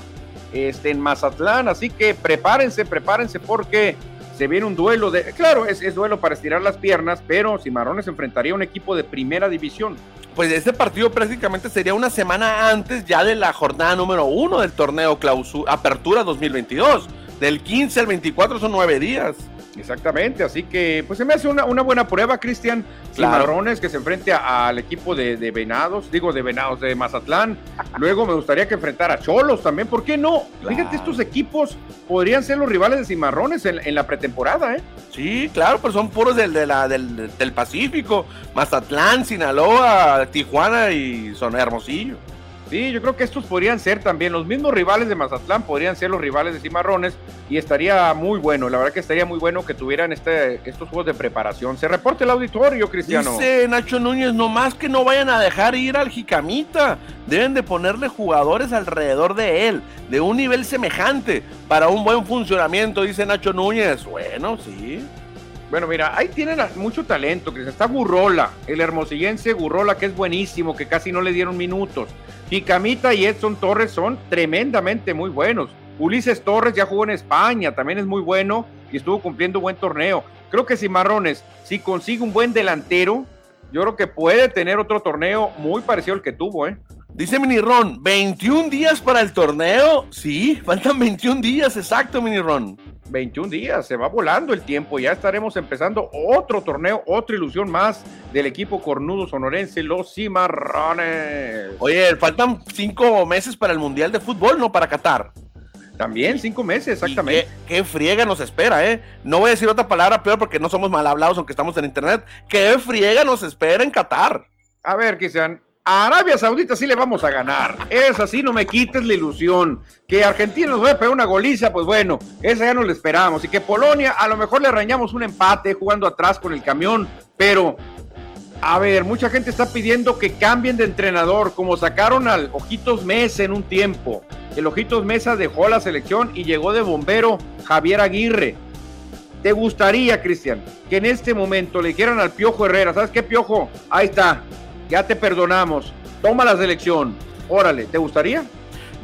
este, en Mazatlán. Así que prepárense, prepárense porque se viene un duelo de. Claro, es, duelo para estirar las piernas, pero Cimarrones enfrentaría a un equipo de primera división pues este partido prácticamente sería una semana antes ya de la jornada número uno del torneo clausura, Apertura 2022. Del 15 al 24 son nueve días. Exactamente, así que pues se me hace una, buena prueba, Cristian Cimarrones, que se enfrente al equipo de, Venados, digo de Venados, de Mazatlán. Luego me gustaría que enfrentara a Cholos también, ¿por qué no? Fíjate, estos equipos podrían ser los rivales de Cimarrones en, la pretemporada, ¿eh? Sí, claro, pero son puros del, del, del Pacífico, Mazatlán, Sinaloa, Tijuana y son Hermosillo. Sí, yo creo que estos podrían ser también los mismos rivales de Mazatlán, podrían ser los rivales de Cimarrones y estaría muy bueno, la verdad que estaría muy bueno que tuvieran este, estos juegos de preparación. Se reporte el auditorio, Cristiano. Dice Nacho Núñez, nomás que no vayan a dejar ir al Jicamita, deben de ponerle jugadores alrededor de él, de un nivel semejante, para un buen funcionamiento, dice Nacho Núñez. Bueno, sí. Bueno, mira, ahí tienen mucho talento, Cristian. Está Gurrola, el hermosillense Gurrola, que es buenísimo, que casi no le dieron minutos. Y Camita y Edson Torres son tremendamente muy buenos. Ulises Torres ya jugó en España, también es muy bueno y estuvo cumpliendo buen torneo. Creo que si Marrones, si consigue un buen delantero, yo creo que puede tener otro torneo muy parecido al que tuvo, ¿eh? Dice Minirón, 21 días para el torneo. Sí, faltan 21 días, exacto, Minirón. 21 días, se va volando el tiempo, ya estaremos empezando otro torneo, otra ilusión más del equipo cornudo sonorense, los Cimarrones. Oye, faltan cinco meses para el Mundial de Fútbol, ¿no? Para Qatar. También cinco meses, exactamente. Qué, friega nos espera, ¿eh? No voy a decir otra palabra peor porque no somos mal hablados aunque estamos en internet. Qué friega nos espera en Qatar. A ver, sean Arabia Saudita sí le vamos a ganar. Es así, no me quites la ilusión. Que Argentina nos va a pegar una goliza, pues bueno, esa ya no la esperábamos. Y que Polonia a lo mejor le arañamos un empate jugando atrás con el camión. Pero, a ver, mucha gente está pidiendo que cambien de entrenador, como sacaron al Ojitos Mesa en un tiempo. El Ojitos Mesa dejó la selección y llegó de bombero Javier Aguirre. ¿Te gustaría, Cristian, que en este momento le dijeran al Piojo Herrera, ¿sabes qué, Piojo? Ahí está, ya te perdonamos, toma la selección, órale, ¿te gustaría?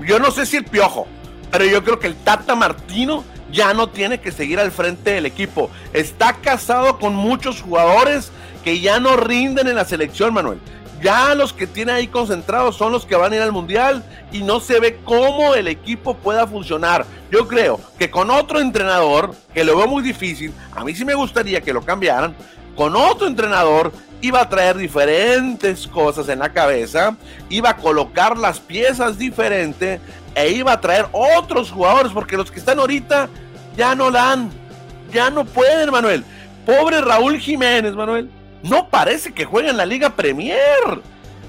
Yo no sé si el piojo, pero yo creo que el Tata Martino ya no tiene que seguir al frente del equipo. Está casado con muchos jugadores que ya no rinden en la selección, Manuel. Ya los que tiene ahí concentrados son los que van a ir al mundial y no se ve cómo el equipo pueda funcionar. Yo creo que con otro entrenador, que lo veo muy difícil, a mí sí me gustaría que lo cambiaran, con otro entrenador iba a traer diferentes cosas en la cabeza, iba a colocar las piezas diferentes e iba a traer otros jugadores, porque los que están ahorita ya no la han, ya no pueden, Manuel. Pobre Raúl Jiménez, Manuel. No parece que juegue en la Liga Premier.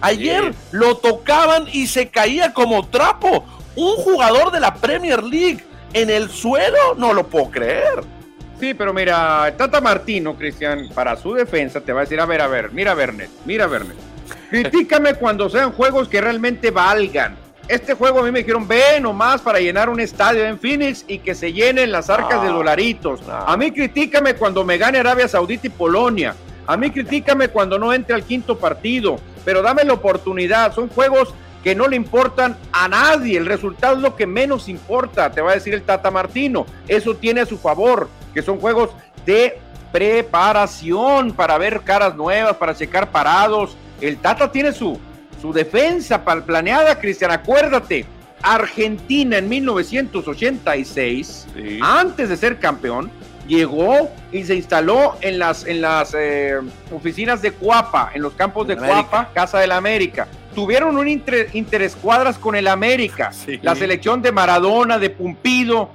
Ayer lo tocaban y se caía como trapo. Un jugador de la Premier League en el suelo, no lo puedo creer. Sí, pero mira, Tata Martino, Cristian, para su defensa te va a decir, a ver, a ver, mira Bernet, mira Bernet. Critícame cuando sean juegos que realmente valgan. Este juego a mí me dijeron, ve nomás para llenar un estadio en Phoenix y que se llenen las arcas de dolaritos. A mí critícame cuando me gane Arabia Saudita y Polonia. A mí critícame cuando no entre al quinto partido. Pero dame la oportunidad. Son juegos que no le importan a nadie. El resultado es lo que menos importa, te va a decir el Tata Martino. Eso tiene a su favor, que son juegos de preparación para ver caras nuevas, para checar parados. El Tata tiene su, su defensa planeada, Cristian. Acuérdate, Argentina en 1986, antes de ser campeón, llegó y se instaló en las, en las eh, oficinas de Cuapa, en los campos de Cuapa, Casa del América. Tuvieron un inter, interescuadras con el América, la selección de Maradona, de Pumpido,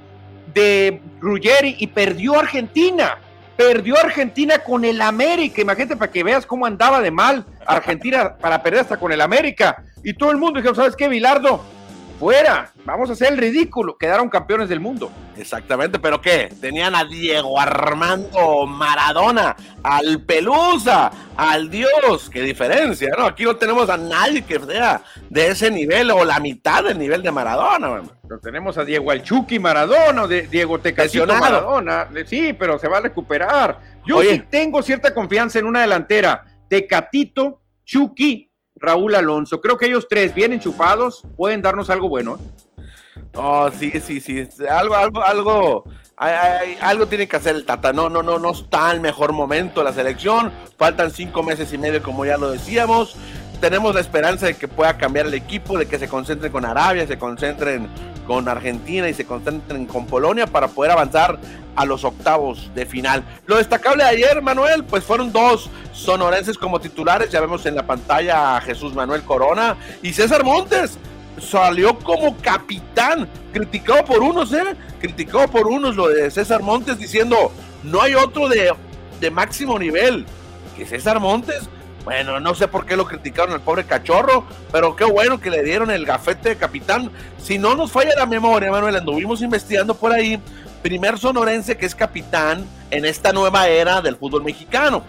de Ruggeri y perdió Argentina. Perdió Argentina con el América. Imagínate para que veas cómo andaba de mal Argentina para perder hasta con el América. Y todo el mundo dijo, ¿sabes qué, Bilardo? Fuera, vamos a hacer el ridículo, quedaron campeones del mundo. Exactamente, pero ¿qué? Tenían a Diego Armando Maradona, al Pelusa, al Dios, qué diferencia, ¿no? Aquí no tenemos a nadie que sea de ese nivel o la mitad del nivel de Maradona, Pero tenemos a Diego Alchuki Maradona, de Diego Tecatito Maradona, sí, pero se va a recuperar. Yo sí tengo cierta confianza en una delantera, Tecatito, Chucky Raúl Alonso. Creo que ellos tres, bien enchufados, pueden darnos algo bueno. Oh, sí, sí, sí. Algo, algo, algo, algo tiene que hacer el Tata. No, no, no, no está el mejor momento la selección. Faltan cinco meses y medio, como ya lo decíamos. Tenemos la esperanza de que pueda cambiar el equipo, de que se concentren con Arabia, se concentren con Argentina y se concentren con Polonia para poder avanzar a los octavos de final. Lo destacable de ayer, Manuel, pues fueron dos sonorenses como titulares. Ya vemos en la pantalla a Jesús Manuel Corona y César Montes. Salió como capitán, criticado por unos, ¿eh? Criticado por unos lo de César Montes diciendo, no hay otro de, de máximo nivel que César Montes. Bueno, no sé por qué lo criticaron al pobre cachorro, pero qué bueno que le dieron el gafete de capitán. Si no nos falla la memoria, Manuel, anduvimos investigando por ahí primer sonorense que es capitán en esta nueva era del fútbol mexicano.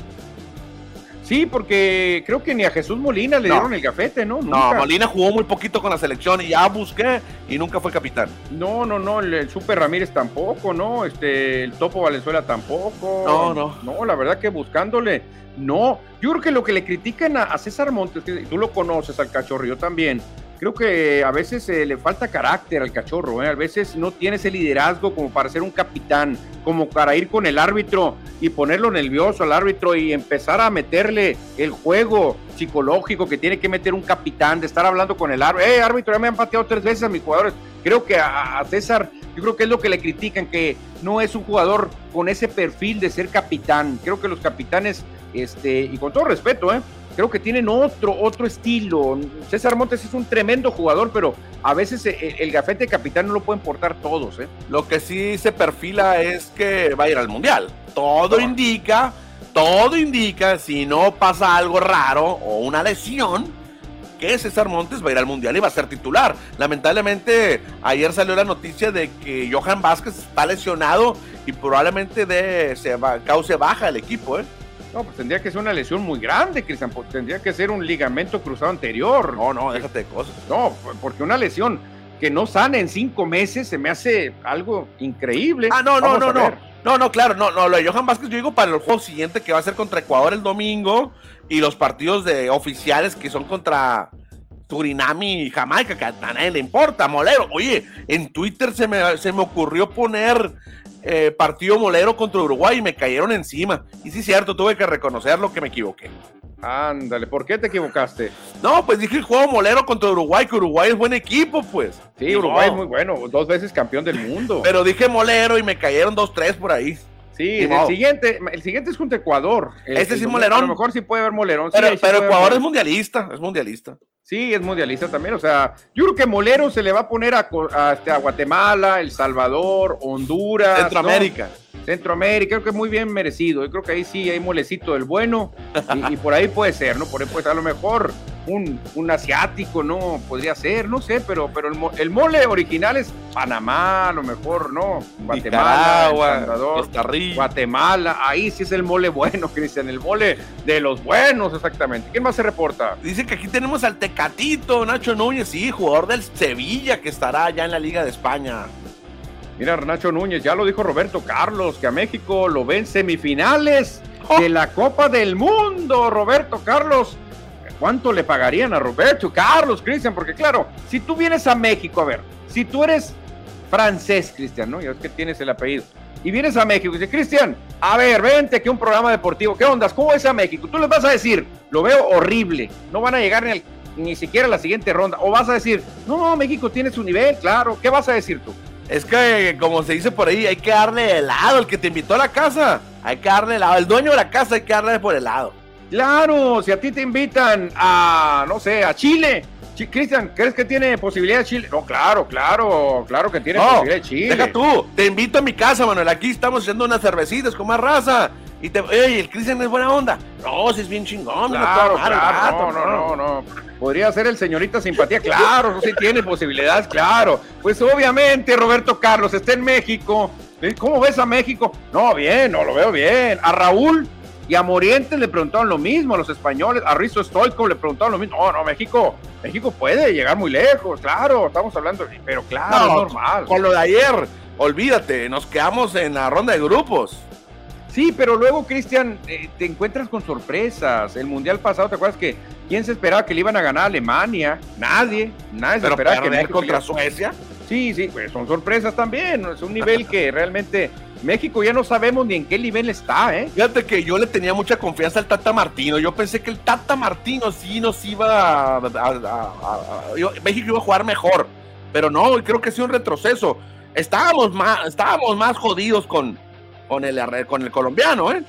Sí, porque creo que ni a Jesús Molina le dieron el gafete, ¿no? No, Molina jugó muy poquito con la selección y ya busqué y nunca fue capitán. No, no, no, el, Super Ramírez tampoco, ¿no? Este, el Topo Valenzuela tampoco. No, no. No, la verdad que buscándole, no. Yo creo que lo que le critican a, a César Montes, que tú lo conoces al cachorro, yo también, creo que a veces eh, le falta carácter al cachorro, ¿eh? a veces no tiene ese liderazgo como para ser un capitán, como para ir con el árbitro y ponerlo nervioso al árbitro y empezar a meterle el juego psicológico que tiene que meter un capitán, de estar hablando con el árbitro, eh, árbitro, ya me han pateado tres veces a mis jugadores. Creo que a, César, yo creo que es lo que le critican, que no es un jugador con ese perfil de ser capitán. Creo que los capitanes, este, y con todo respeto, ¿eh? Creo que tienen otro, otro estilo. César Montes es un tremendo jugador, pero a veces eh, el, gafete de capitán no lo pueden portar todos. ¿eh? Lo que sí se perfila es que va a ir al Mundial. Todo indica, todo indica, si no pasa algo raro o una lesión, que César Montes va a ir al Mundial y va a ser titular. Lamentablemente, ayer salió la noticia de que Johan Vázquez está lesionado y probablemente de, se va, cause baja el equipo. ¿eh? No, pues tendría que ser una lesión muy grande, Cristian. Pues tendría que ser un ligamento cruzado anterior. No, no, déjate de cosas. No, porque una lesión que no sana en cinco meses se me hace algo increíble. Ah, no, no, no, no. No, no, claro, no, no, lo de Johan Vázquez yo digo para el juego siguiente que va a ser contra Ecuador el domingo y los partidos de oficiales que son contra Surinam y Jamaica, que a nadie le importa, molero. Oye, en Twitter se me, se me ocurrió poner eh, partido molero contra Uruguay y me cayeron encima. Y sí, cierto, tuve que reconocer lo que me equivoqué. Ándale, ¿por qué te equivocaste? No, pues dije el juego molero contra Uruguay, que Uruguay es buen equipo, pues. Sí, Uruguay es muy bueno, dos veces campeón del mundo. Pero dije molero y me cayeron dos, tres por ahí. Sí, el siguiente, el siguiente es junto a Ecuador. Este sí es molerón. A lo mejor sí puede haber molerón. Pero, Ecuador es mundialista, es mundialista. Sí, es mundialista también. O sea, yo creo que Molero se le va a poner a, este, Guatemala, El Salvador, Honduras. Centroamérica. Centroamérica, creo que es muy bien merecido. Yo creo que ahí sí hay molecito del bueno. Y, por ahí puede ser, ¿no? Por ahí puede ser a lo mejor un, un asiático, ¿no? Podría ser, no sé, pero, pero el, mole original es Panamá, a lo mejor, ¿no? Guatemala, Costa Rica. Guatemala, ahí sí es el mole bueno, Cristian, el mole de los buenos, exactamente. ¿Quién más se reporta? Dice que aquí tenemos al Tecatito, Nacho Núñez, sí, jugador del Sevilla que estará ya en la Liga de España. Mira, Nacho Núñez, ya lo dijo Roberto Carlos, que a México lo ven semifinales de la Copa del Mundo, Roberto Carlos ¿cuánto le pagarían a Roberto Carlos, Cristian? Porque claro, si tú vienes a México, a ver, si tú eres francés, Cristian, ¿no? Ya es que tienes el apellido. Y vienes a México y dices, Cristian, a ver, vente que un programa deportivo, ¿qué ondas? ¿Cómo es a México? Tú les vas a decir, lo veo horrible, no van a llegar ni, ni siquiera la siguiente ronda. O vas a decir, no, no, México tiene su nivel, claro. ¿Qué vas a decir tú? Es que, como se dice por ahí, hay que darle helado al que te invitó a la casa. Hay que darle helado. El dueño de la casa hay que darle por helado. Claro, si a ti te invitan a, no sé, a Chile. Cristian, ¿crees que tiene posibilidad de Chile? No, claro, claro, claro que tiene posibilidad de Chile. Deja tú, te invito a mi casa, Manuel. Aquí estamos haciendo unas cervecitas con más raza. Y te, oye, el Cristian es buena onda. No, si es bien chingón. Claro, claro, no, no, no, no, Podría ser el señorita simpatía, claro, no sí tiene posibilidades, claro. Pues obviamente Roberto Carlos está en México. ¿Cómo ves a México? No, bien, no lo veo bien. A Raúl y a Morientes le preguntaron lo mismo, a los españoles, a Rizo Stoico le preguntaron lo mismo. No, no, México, México puede llegar muy lejos, claro, estamos hablando, pero claro, es normal. Con lo de ayer, olvídate, nos quedamos en la ronda de grupos. Sí, pero luego, Cristian, eh, te encuentras con sorpresas. El mundial pasado, ¿te acuerdas que quién se esperaba que le iban a ganar a Alemania? Nadie, nadie se esperaba que México contra Suecia. Sí, sí, pues son sorpresas también. Es un nivel que realmente México ya no sabemos ni en qué nivel está, ¿eh? Fíjate que yo le tenía mucha confianza al Tata Martino. Yo pensé que el Tata Martino sí nos iba a, México iba a jugar mejor. Pero no, creo que ha sido un retroceso. Estábamos más, estábamos más jodidos con, con, el, con el colombiano, ¿eh?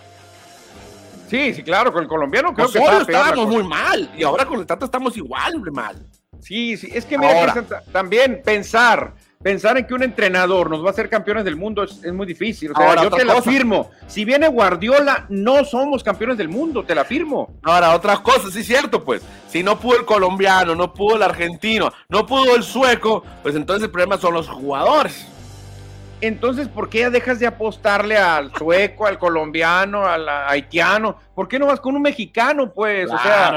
Sí, sí, claro, con el colombiano creo que estábamos muy mal. Y ahora con el Tata estamos igual mal. Sí, sí, es que mira, también pensar pensar en que un entrenador nos va a hacer campeones del mundo es, muy difícil. O sea, yo te lo afirmo. Si viene Guardiola, no somos campeones del mundo, te la afirmo. Ahora, otras cosas, sí cierto, pues. Si no pudo el colombiano, no pudo el argentino, no pudo el sueco, pues entonces el problema son los jugadores entonces, ¿por qué ya dejas de apostarle al sueco, al colombiano, al haitiano? ¿Por qué no vas con un mexicano, pues? O sea,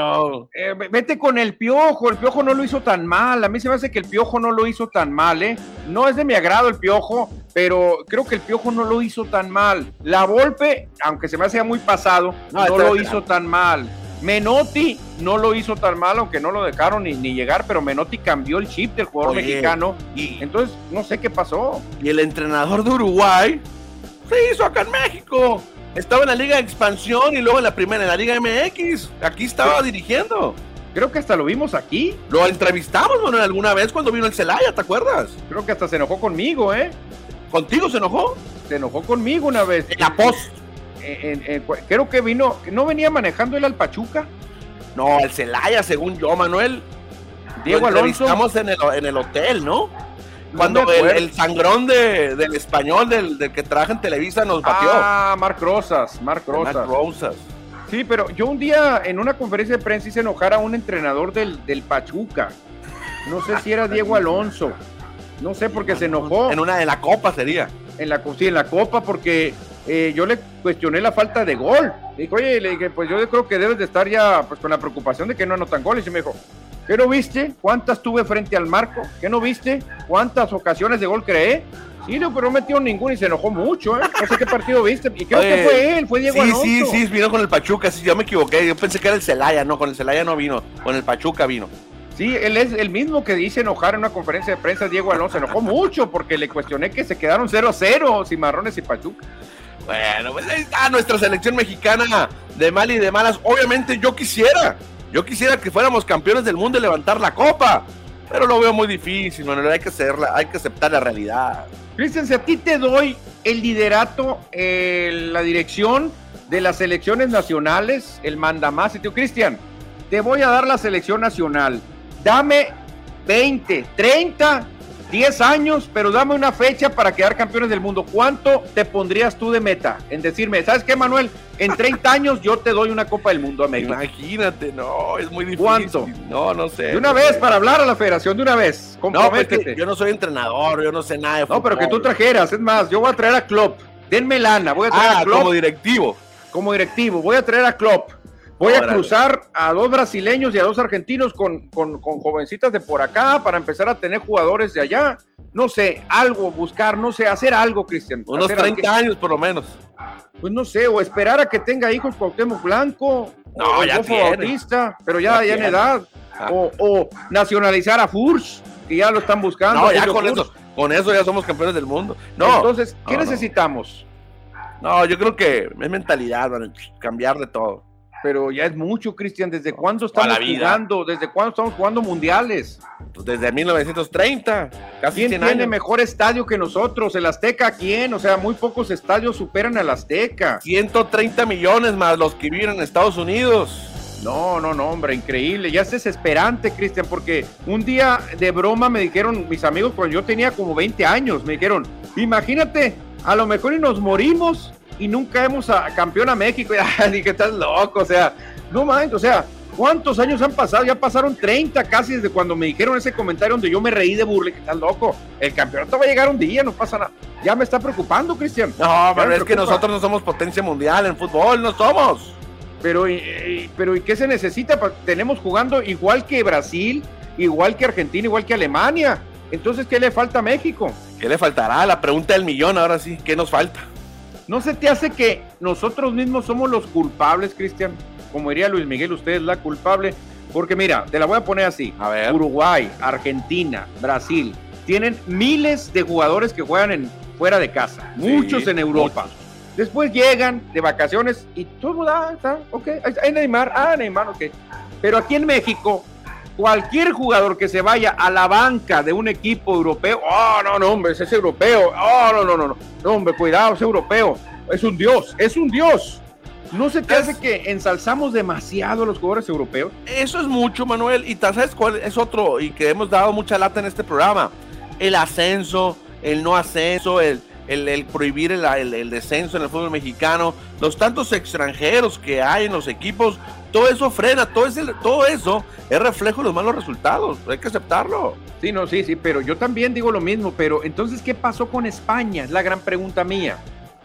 eh, vete con el piojo. El piojo no lo hizo tan mal. A mí se me hace que el piojo no lo hizo tan mal, ¿eh? No es de mi agrado el piojo, pero creo que el piojo no lo hizo tan mal. La Volpe, aunque se me hacía muy pasado, no, no lo hizo tan mal. Menotti no lo hizo tan mal, aunque no lo dejaron ni, llegar, pero Menotti cambió el chip del jugador mexicano. Y entonces, no sé qué pasó. Y el entrenador de Uruguay se hizo acá en México. Estaba en la Liga de Expansión y luego en la primera, en la Liga MX. Aquí estaba dirigiendo. Creo que hasta lo vimos aquí. Lo entrevistamos, bueno, alguna vez cuando vino el Celaya, ¿te acuerdas? Creo que hasta se enojó conmigo, ¿eh? ¿Contigo se enojó? Se enojó conmigo una vez. En la post creo que vino, ¿no venía manejando él al Pachuca? No, al Celaya, según yo, Manuel. Diego Alonso. Estamos en el, en el hotel, ¿no? Cuando el, sangrón del español, del, que trabaja en Televisa, nos batió. Ah, Marc Rosas, Marc Rosas. Sí, pero yo un día en una conferencia de prensa hice enojar a un entrenador del, del Pachuca. No sé si era Diego Alonso. No sé por qué se enojó. En una de la copa sería. En la, sí, en la copa, porque eh, yo le cuestioné la falta de gol. Le dije, oye, le dije, pues yo creo que debes de estar ya pues, con la preocupación de que no anotan goles. Y me dijo, ¿qué no viste? ¿Cuántas tuve frente al marco? ¿Qué no viste? ¿Cuántas ocasiones de gol creé? Sí, pero no metió ninguna y se enojó mucho, ¿eh? No sé qué partido viste. Y creo que fue él, fue Diego Sí, sí, sí, vino con el Pachuca. Sí, yo me equivoqué. Yo pensé que era el Celaya, no, con el Celaya no vino. Con el Pachuca vino. Sí, él es el mismo que dice enojar en una conferencia de prensa, Diego Alonso. Se enojó mucho porque le cuestioné que se quedaron 0-0 Cimarrones y Pachuca. Bueno, pues ahí está nuestra selección mexicana de mal y de malas. Obviamente yo quisiera, yo quisiera que fuéramos campeones del mundo y levantar la copa. Pero lo veo muy difícil, Manuel. Hay que hacerla, hay que aceptar la realidad. Cristian, si a ti te doy el liderato, eh, la dirección de las selecciones nacionales, el mandamás, y tú, Cristian, te voy a dar la selección nacional. Dame 20, 30 10 años, pero dame una fecha para quedar campeones del mundo. ¿Cuánto te pondrías tú de meta en decirme, ¿sabes qué, Manuel? En 30 años yo te doy una Copa del Mundo a México. Imagínate, no, es muy difícil. ¿Cuánto? No, no sé. De una vez, para hablar a la federación, de una vez. No, pues yo no soy entrenador, yo no sé nada de fútbol. No, pero que tú trajeras, es más, yo voy a traer a Klopp. Denme lana, voy a traer ah, a Klopp. como directivo. Como directivo, voy a traer a Klopp Voy a cruzar a dos brasileños y a dos argentinos con, con, con, jovencitas de por acá para empezar a tener jugadores de allá. No sé, algo, buscar, no sé, hacer algo, Cristian. Unos 30 años por lo menos. Pues no sé, o esperar a que tenga hijos Cuauhtémoc Blanco, no, o ya Bautista, pero ya, ya, en edad. Ah. O, o, nacionalizar a Furs, que ya lo están buscando. No, ya con eso, con eso ya somos campeones del mundo. No, Entonces, ¿qué No, no. necesitamos? no, yo creo que es mentalidad, cambiar de todo. Pero ya es mucho, Cristian. ¿Desde cuándo estamos la vida. jugando? ¿Desde cuándo estamos jugando mundiales? Pues desde 1930, casi ¿Quién 100 tiene años. mejor estadio que nosotros? ¿El Azteca quién? O sea, muy pocos estadios superan al Azteca. 130 millones más los que viven en Estados Unidos. No, no, no, hombre, increíble. Ya es desesperante, Cristian, porque un día de broma me dijeron mis amigos cuando yo tenía como 20 años, me dijeron, imagínate, a lo mejor y nos morimos y nunca hemos a campeón a México. Y dije, estás loco, o sea, no manches, o sea, ¿cuántos años han pasado? Ya pasaron 30 casi desde cuando me dijeron ese comentario donde yo me reí de burla, que estás loco. El campeonato va a llegar un día, no pasa nada. Ya me está preocupando, Cristian. No, pero es que nosotros no somos potencia mundial en fútbol, no somos. Pero, y- pero ¿y qué se necesita? Tenemos jugando igual que Brasil, igual que Argentina, igual que Alemania. Entonces, ¿qué le falta a México? ¿Qué le faltará? La pregunta del millón ahora sí, ¿qué nos falta? ¿No se te hace que nosotros mismos somos los culpables, Cristian? Como diría Luis Miguel, usted es la culpable. Porque mira, te la voy a poner así. A ver. Uruguay, Argentina, Brasil, tienen miles de jugadores que juegan en, fuera de casa, Sí, muchos en Europa. Después llegan de vacaciones y todo da, está, ok, ahí Neymar, ah, Neymar, ok. Pero aquí en México, cualquier jugador que se vaya a la banca de un equipo europeo, oh, no, no, hombre, ese es europeo, oh, no, no, no, no, no, hombre, cuidado, es europeo, es un dios, es un dios. ¿No se te Es- hace que ensalzamos demasiado a los jugadores europeos? Eso es mucho, Manuel. Y ¿sabes cuál es otro? Y que hemos dado mucha lata en este programa. El ascenso, el no ascenso, el, el, el prohibir el, el- el descenso en el fútbol mexicano, los tantos extranjeros que hay en los equipos, todo eso frena, todo, todo eso es reflejo de los malos resultados. Hay que aceptarlo. Sí, no, sí, sí, pero yo también digo lo mismo, pero entonces, ¿qué pasó con España? Es la gran pregunta mía.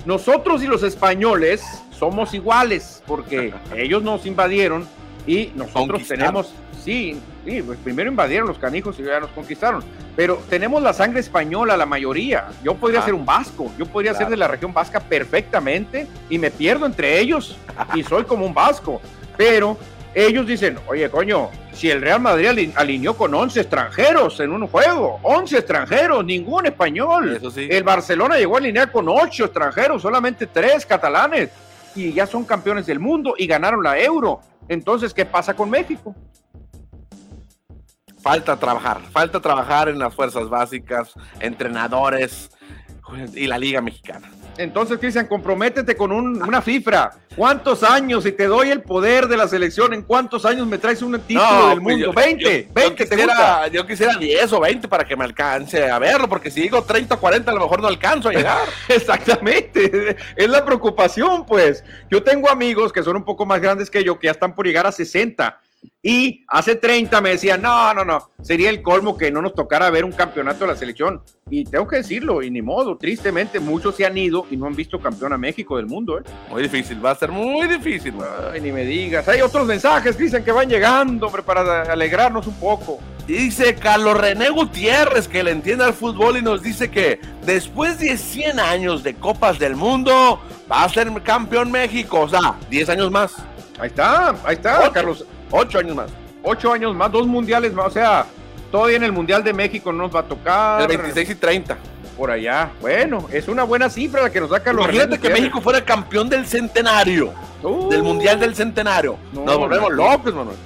Nosotros y los españoles somos iguales, porque ellos nos invadieron y nosotros tenemos, sí, sí, pues primero invadieron los canijos y ya nos conquistaron, pero tenemos la sangre española, la mayoría. Yo podría Ajá. ser un vasco, yo podría Claro. ser de la región vasca perfectamente y me pierdo entre ellos y soy como un vasco, pero ellos dicen, oye, coño, si el Real Madrid ali- alineó con 11 extranjeros en un juego, 11 extranjeros, ningún español. Eso sí. El Barcelona llegó a alinear con 8 extranjeros, solamente 3 catalanes, y ya son campeones del mundo y ganaron la euro. Entonces, ¿qué pasa con México? Falta trabajar, falta trabajar en las fuerzas básicas, entrenadores y la Liga Mexicana. Entonces, Cristian, comprométete con un- una cifra. ¿Cuántos años? Si te doy el poder de la selección, ¿en cuántos años me traes un título del pues mundo? yo- 20, yo- yo 20, ¿te quisiera, yo quisiera 10 o 20 para que me alcance a verlo, porque si digo 30 o 40 a lo mejor no alcanzo a llegar. Exactamente, es la preocupación, pues. Yo tengo amigos que son un poco más grandes que yo, que ya están por llegar a 60. Y hace 30 me decían, no, no, no, sería el colmo que no nos tocara ver un campeonato de la selección. Y tengo que decirlo, y ni modo, tristemente muchos se han ido y no han visto campeón a México del mundo, ¿eh? Muy difícil, va a ser muy difícil. Ay, ni me digas. Hay otros mensajes, dicen que van llegando, hombre, para alegrarnos un poco. Dice Carlos René Gutiérrez que le entiende al fútbol y nos dice que después de 100 años de Copas del Mundo va a ser campeón México, o sea, 10 años más, Ahí está, ahí está. Carlos. 8 años más. Ocho años más, dos mundiales más, o sea, todavía en el Mundial de México no nos va a tocar. El 26 y 30. por allá. Bueno, es una buena cifra la que nos saca los Imagínate que México fuera campeón del centenario, del Mundial del Centenario. No, Nos volvemos locos, Manuel.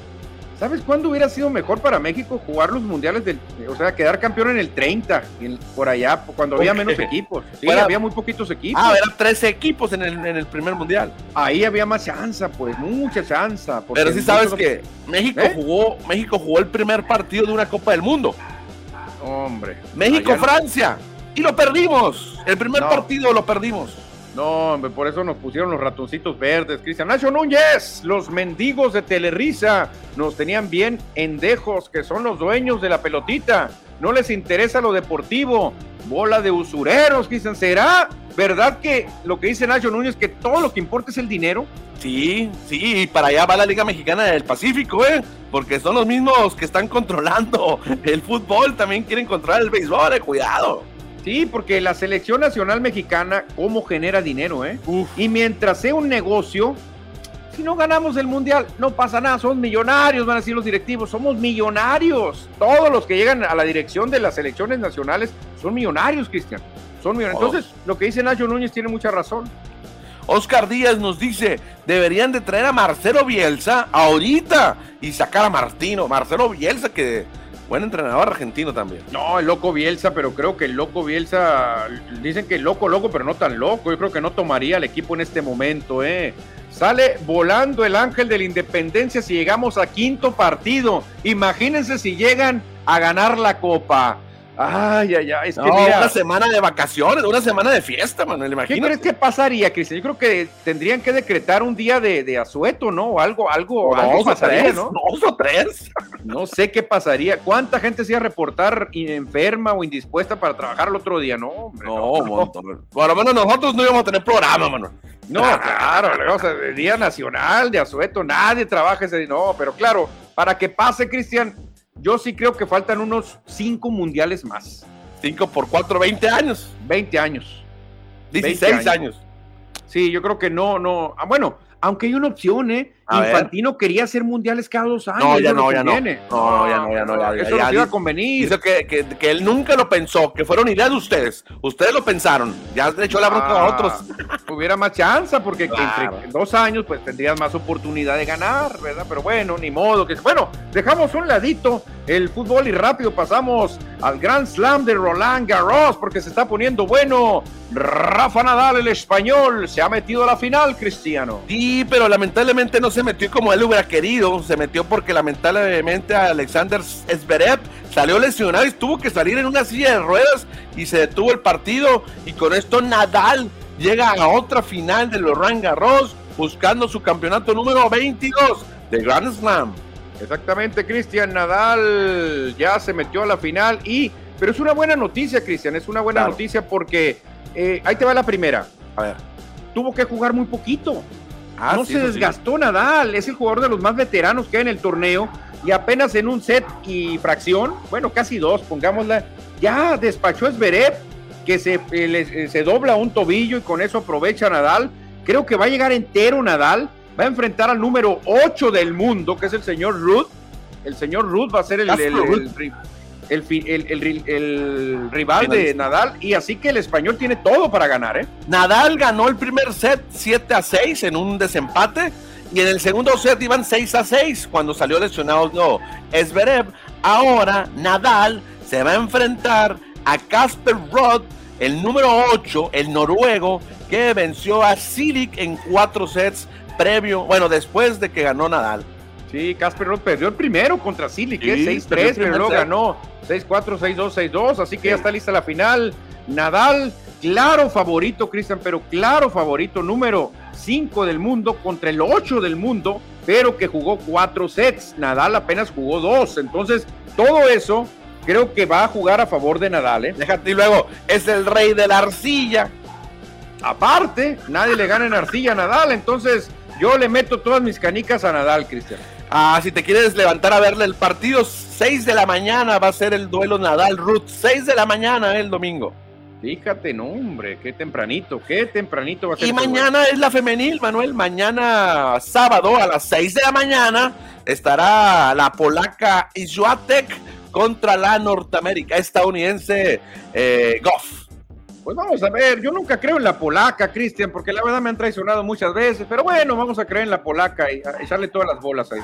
¿Sabes cuándo hubiera sido mejor para México jugar los mundiales del, o sea, quedar campeón en el 30, en- por allá, cuando había menos equipos? Sí, había muy poquitos equipos. Ah, eran 13 equipos en el, en el primer mundial. Ahí había más chance, pues, mucha chance. porque Pero sí sabes que México ¿Eh? jugó, México jugó el primer partido de una Copa del Mundo. Hombre. México allá- Francia y lo perdimos. El primer No. partido lo perdimos. No, hombre, por eso nos pusieron los ratoncitos verdes, Cristian Nacho Núñez, los mendigos de Telerisa nos tenían bien endejos, que son los dueños de la pelotita. no les interesa lo deportivo. Bola de usureros, dicen, ¿será verdad que lo que dice Nacho Núñez, que todo lo que importa es el dinero? Sí, sí, y para allá va la Liga Mexicana del Pacífico, ¿eh? Porque son los mismos que están controlando el fútbol, también quieren controlar el béisbol, eh, cuidado. Sí, porque la selección nacional mexicana, ¿cómo genera dinero, eh? Y mientras sea un negocio, si no ganamos el mundial, no pasa nada, somos millonarios, van a decir los directivos, somos millonarios. Todos los que llegan a la dirección de las selecciones nacionales son millonarios, Cristian. Son millonarios. Oh. Entonces, lo que dice Nacho Núñez tiene mucha razón. Oscar Díaz nos dice, deberían de traer a Marcelo Bielsa ahorita y sacar a Martino. Marcelo Bielsa que buen entrenador argentino también. No, el loco Bielsa, pero creo que el loco Bielsa, dicen que loco, loco, pero no tan loco. Yo creo que no tomaría el equipo en este momento, ¿eh? Sale volando el ángel de la independencia si llegamos a quinto partido. Imagínense si llegan a ganar la copa. Ay, ay, ay. Es que una semana de vacaciones, una semana de fiesta, Manuel. Imagínate. ¿Qué crees que pasaría, Cristian? Yo creo que tendrían que decretar un día de, de asueto, ¿no? O algo, algo, algo pasaría, ¿no? Dos o tres. No sé qué pasaría. ¿Cuánta gente se iba a reportar enferma o indispuesta para trabajar el otro día? No, hombre. No, no, Por lo menos nosotros no íbamos a tener programa, Manuel. No, claro, o sea, el Día Nacional de Asueto, nadie trabaja ese día. No, pero claro, para que pase, Cristian, yo sí creo que faltan unos cinco mundiales más. Cinco por cuatro, 20 años. 20 años. 16 años. Sí, yo creo que no, no. Ah, bueno, aunque hay una opción, ¿eh? Infantino quería hacer mundiales cada dos años. No, ya no, ya no. No, ya no, ya no. eso no iba a convenir. Dice que, que, él nunca lo pensó, que fueron ideas de ustedes. Ustedes lo pensaron. Ya le echó la bronca a otros. Hubiera más chance, porque entre dos años, pues tendrías más oportunidad de ganar, ¿verdad? Pero bueno, ni modo. que Bueno, dejamos un ladito el fútbol y rápido pasamos al Grand Slam de Roland Garros, porque se está poniendo bueno. Rafa Nadal, el español, se ha metido a la final, Cristiano. Sí, pero lamentablemente no se metió como él hubiera querido. Se metió porque lamentablemente Alexander Zverev salió lesionado y tuvo que salir en una silla de ruedas y se detuvo el partido. Y con esto Nadal llega a otra final de los Garros buscando su campeonato número 22 de Grand Slam. Exactamente, Cristian Nadal ya se metió a la final y, pero es una buena noticia, Cristian, es una buena noticia porque eh, ahí te va la primera. A ver, tuvo que jugar muy poquito. Ah, no se desgastó Nadal, es el jugador de los más veteranos que hay en el torneo y apenas en un set y fracción, bueno, casi dos, pongámosla, ya despachó a Zverev, que se, eh, eh, se dobla un tobillo y con eso aprovecha Nadal. Creo que va a llegar entero Nadal, va a enfrentar al número 8 del mundo, que es el señor Ruth. El señor Ruth va a ser el, el, rival de Nadal y así que el español tiene todo para ganar. ¿eh? Nadal ganó el primer set 7 a 6 en un desempate y en el segundo set iban 6 a 6 cuando salió lesionado no, Esberev. Ahora Nadal se va a enfrentar a Casper Roth, el número 8, el noruego, que venció a Silic en cuatro sets previo, bueno, después de que ganó Nadal. Sí, Casper Roth perdió el primero contra Silic, 6-3, pero luego ganó 6-4, 6-2, 6-2, así que ya está lista la final. Nadal, claro favorito, Cristian, pero claro favorito, número 5 del mundo contra el 8 del mundo, pero que jugó 4 sets. Nadal apenas jugó 2, entonces todo eso creo que va a jugar a favor de Nadal. ¿eh? Déjate y luego, es el rey de la arcilla. Aparte, nadie le gana en arcilla a Nadal, entonces yo le meto todas mis canicas a Nadal, Cristian. Ah, si te quieres levantar a verle el partido, 6 de la mañana va a ser el duelo Nadal-Ruth. 6 de la mañana el domingo. Fíjate, no, hombre, qué tempranito, qué tempranito va a ser. Y este mañana es la femenil, Manuel. Mañana, sábado, a las 6 de la mañana, estará la polaca Izwatek contra la norteamérica estadounidense eh, Goff. Pues vamos a ver, yo nunca creo en la polaca, Cristian, porque la verdad me han traicionado muchas veces, pero bueno, vamos a creer en la polaca y echarle todas las bolas ahí.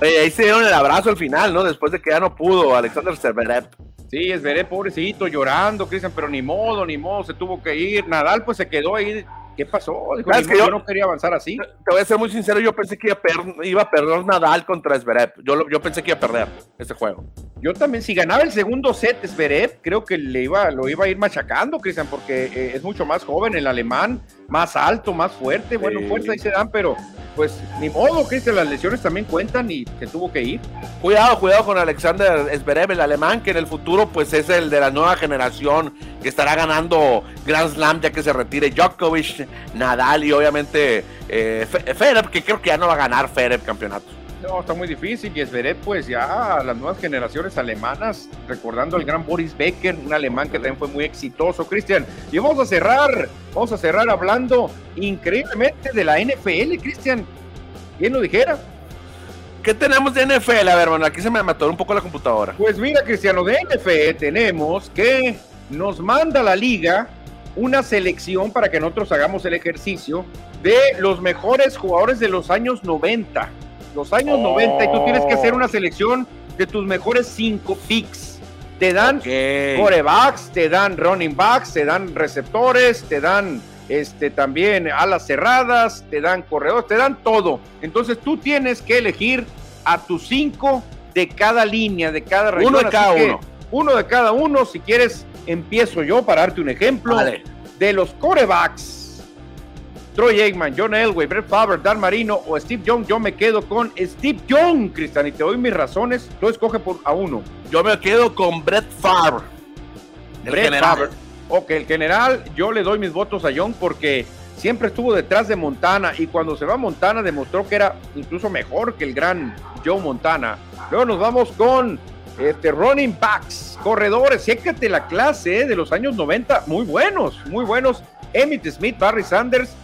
ahí se dieron el abrazo al final, ¿no? Después de que ya no pudo Alexander Zverev. Sí, Zverev, pobrecito, llorando, Cristian, pero ni modo, ni modo, se tuvo que ir. Nadal, pues se quedó ahí. ¿Qué pasó? que yo, no quería avanzar así. Te voy a ser muy sincero, yo pensé que iba a, perder Nadal contra Zverev. Yo, yo pensé que iba a perder ese juego. Yo también, si ganaba el segundo set Zverev, creo que le iba, lo iba a ir machacando, Cristian, porque eh, es mucho más joven el alemán, más alto, más fuerte. Bueno, fuerza ahí se dan, pero pues ni modo, Cristian, las lesiones también cuentan y se tuvo que ir. Cuidado, cuidado con Alexander Zverev, el alemán, que en el futuro pues es el de la nueva generación que estará ganando Grand Slam ya que se retire Djokovic, Nadal y obviamente eh, Federer, que creo que ya no va a ganar Federer campeonato. No, está muy difícil y Zverev pues ya las nuevas generaciones alemanas, recordando al gran Boris Becker, un alemán que también fue muy exitoso, Cristian. Y vamos a cerrar, vamos a cerrar hablando increíblemente de la NFL, Cristian. ¿Quién lo dijera? ¿Qué tenemos de NFL? A ver, bueno, aquí se me mató un poco la computadora. Pues mira, Cristiano, de NFL tenemos que nos manda la liga una selección para que nosotros hagamos el ejercicio de los mejores jugadores de los años 90 los años 90 y tú tienes que hacer una selección de tus mejores cinco picks. Te dan corebacks, te dan running backs, te dan receptores, te dan este, también alas cerradas, te dan corredores, te dan todo. Entonces tú tienes que elegir a tus cinco de cada línea, de cada región. Uno de cada uno. Uno de cada uno. Si quieres, empiezo yo para darte un ejemplo. De los corebacks Troy Aikman, John Elway, Brett Favre, Dan Marino o Steve Young, yo me quedo con Steve Young, Cristian, y te doy mis razones. Tú escoge por a uno. Yo me quedo con Brett Favre. Brett Favre. Ok, el general, yo le doy mis votos a Young porque siempre estuvo detrás de Montana y cuando se va a Montana demostró que era incluso mejor que el gran Joe Montana. Luego nos vamos con este, running backs, corredores, chécate la clase eh, de los años 90, muy buenos, muy buenos. Emmett Smith, Barry Sanders,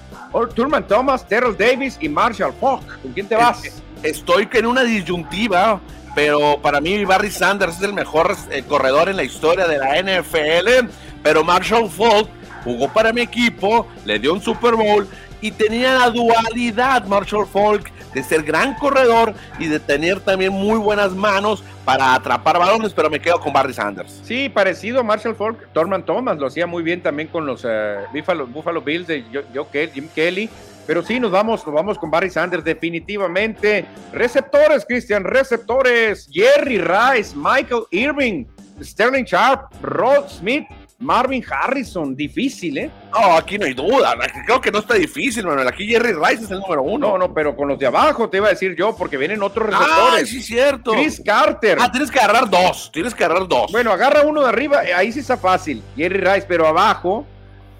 Turman Thomas, Terrell Davis y Marshall Falk. ¿Con quién te vas? Estoy en una disyuntiva, pero para mí Barry Sanders es el mejor eh, corredor en la historia de la NFL, pero Marshall Falk jugó para mi equipo, le dio un Super Bowl y tenía la dualidad Marshall Falk de ser gran corredor y de tener también muy buenas manos para atrapar balones, pero me quedo con Barry Sanders. Sí, parecido a Marshall Falk, Torman Thomas lo hacía muy bien también con los eh, Buffalo, Bills de Jim Kelly. Pero sí, nos vamos, nos vamos con Barry Sanders definitivamente. Receptores, Christian, receptores. Jerry Rice, Michael Irving, Sterling Sharp, Rod Smith, Marvin Harrison, difícil, ¿eh? No, aquí no hay duda. Creo que no está difícil, Manuel. Aquí Jerry Rice es el número uno. No, no, pero con los de abajo te iba a decir yo, porque vienen otros receptores. Ah, sí, cierto. Chris Carter. Ah, tienes que agarrar dos. Tienes que agarrar dos. Bueno, agarra uno de arriba. Eh, ahí sí está fácil. Jerry Rice, pero abajo,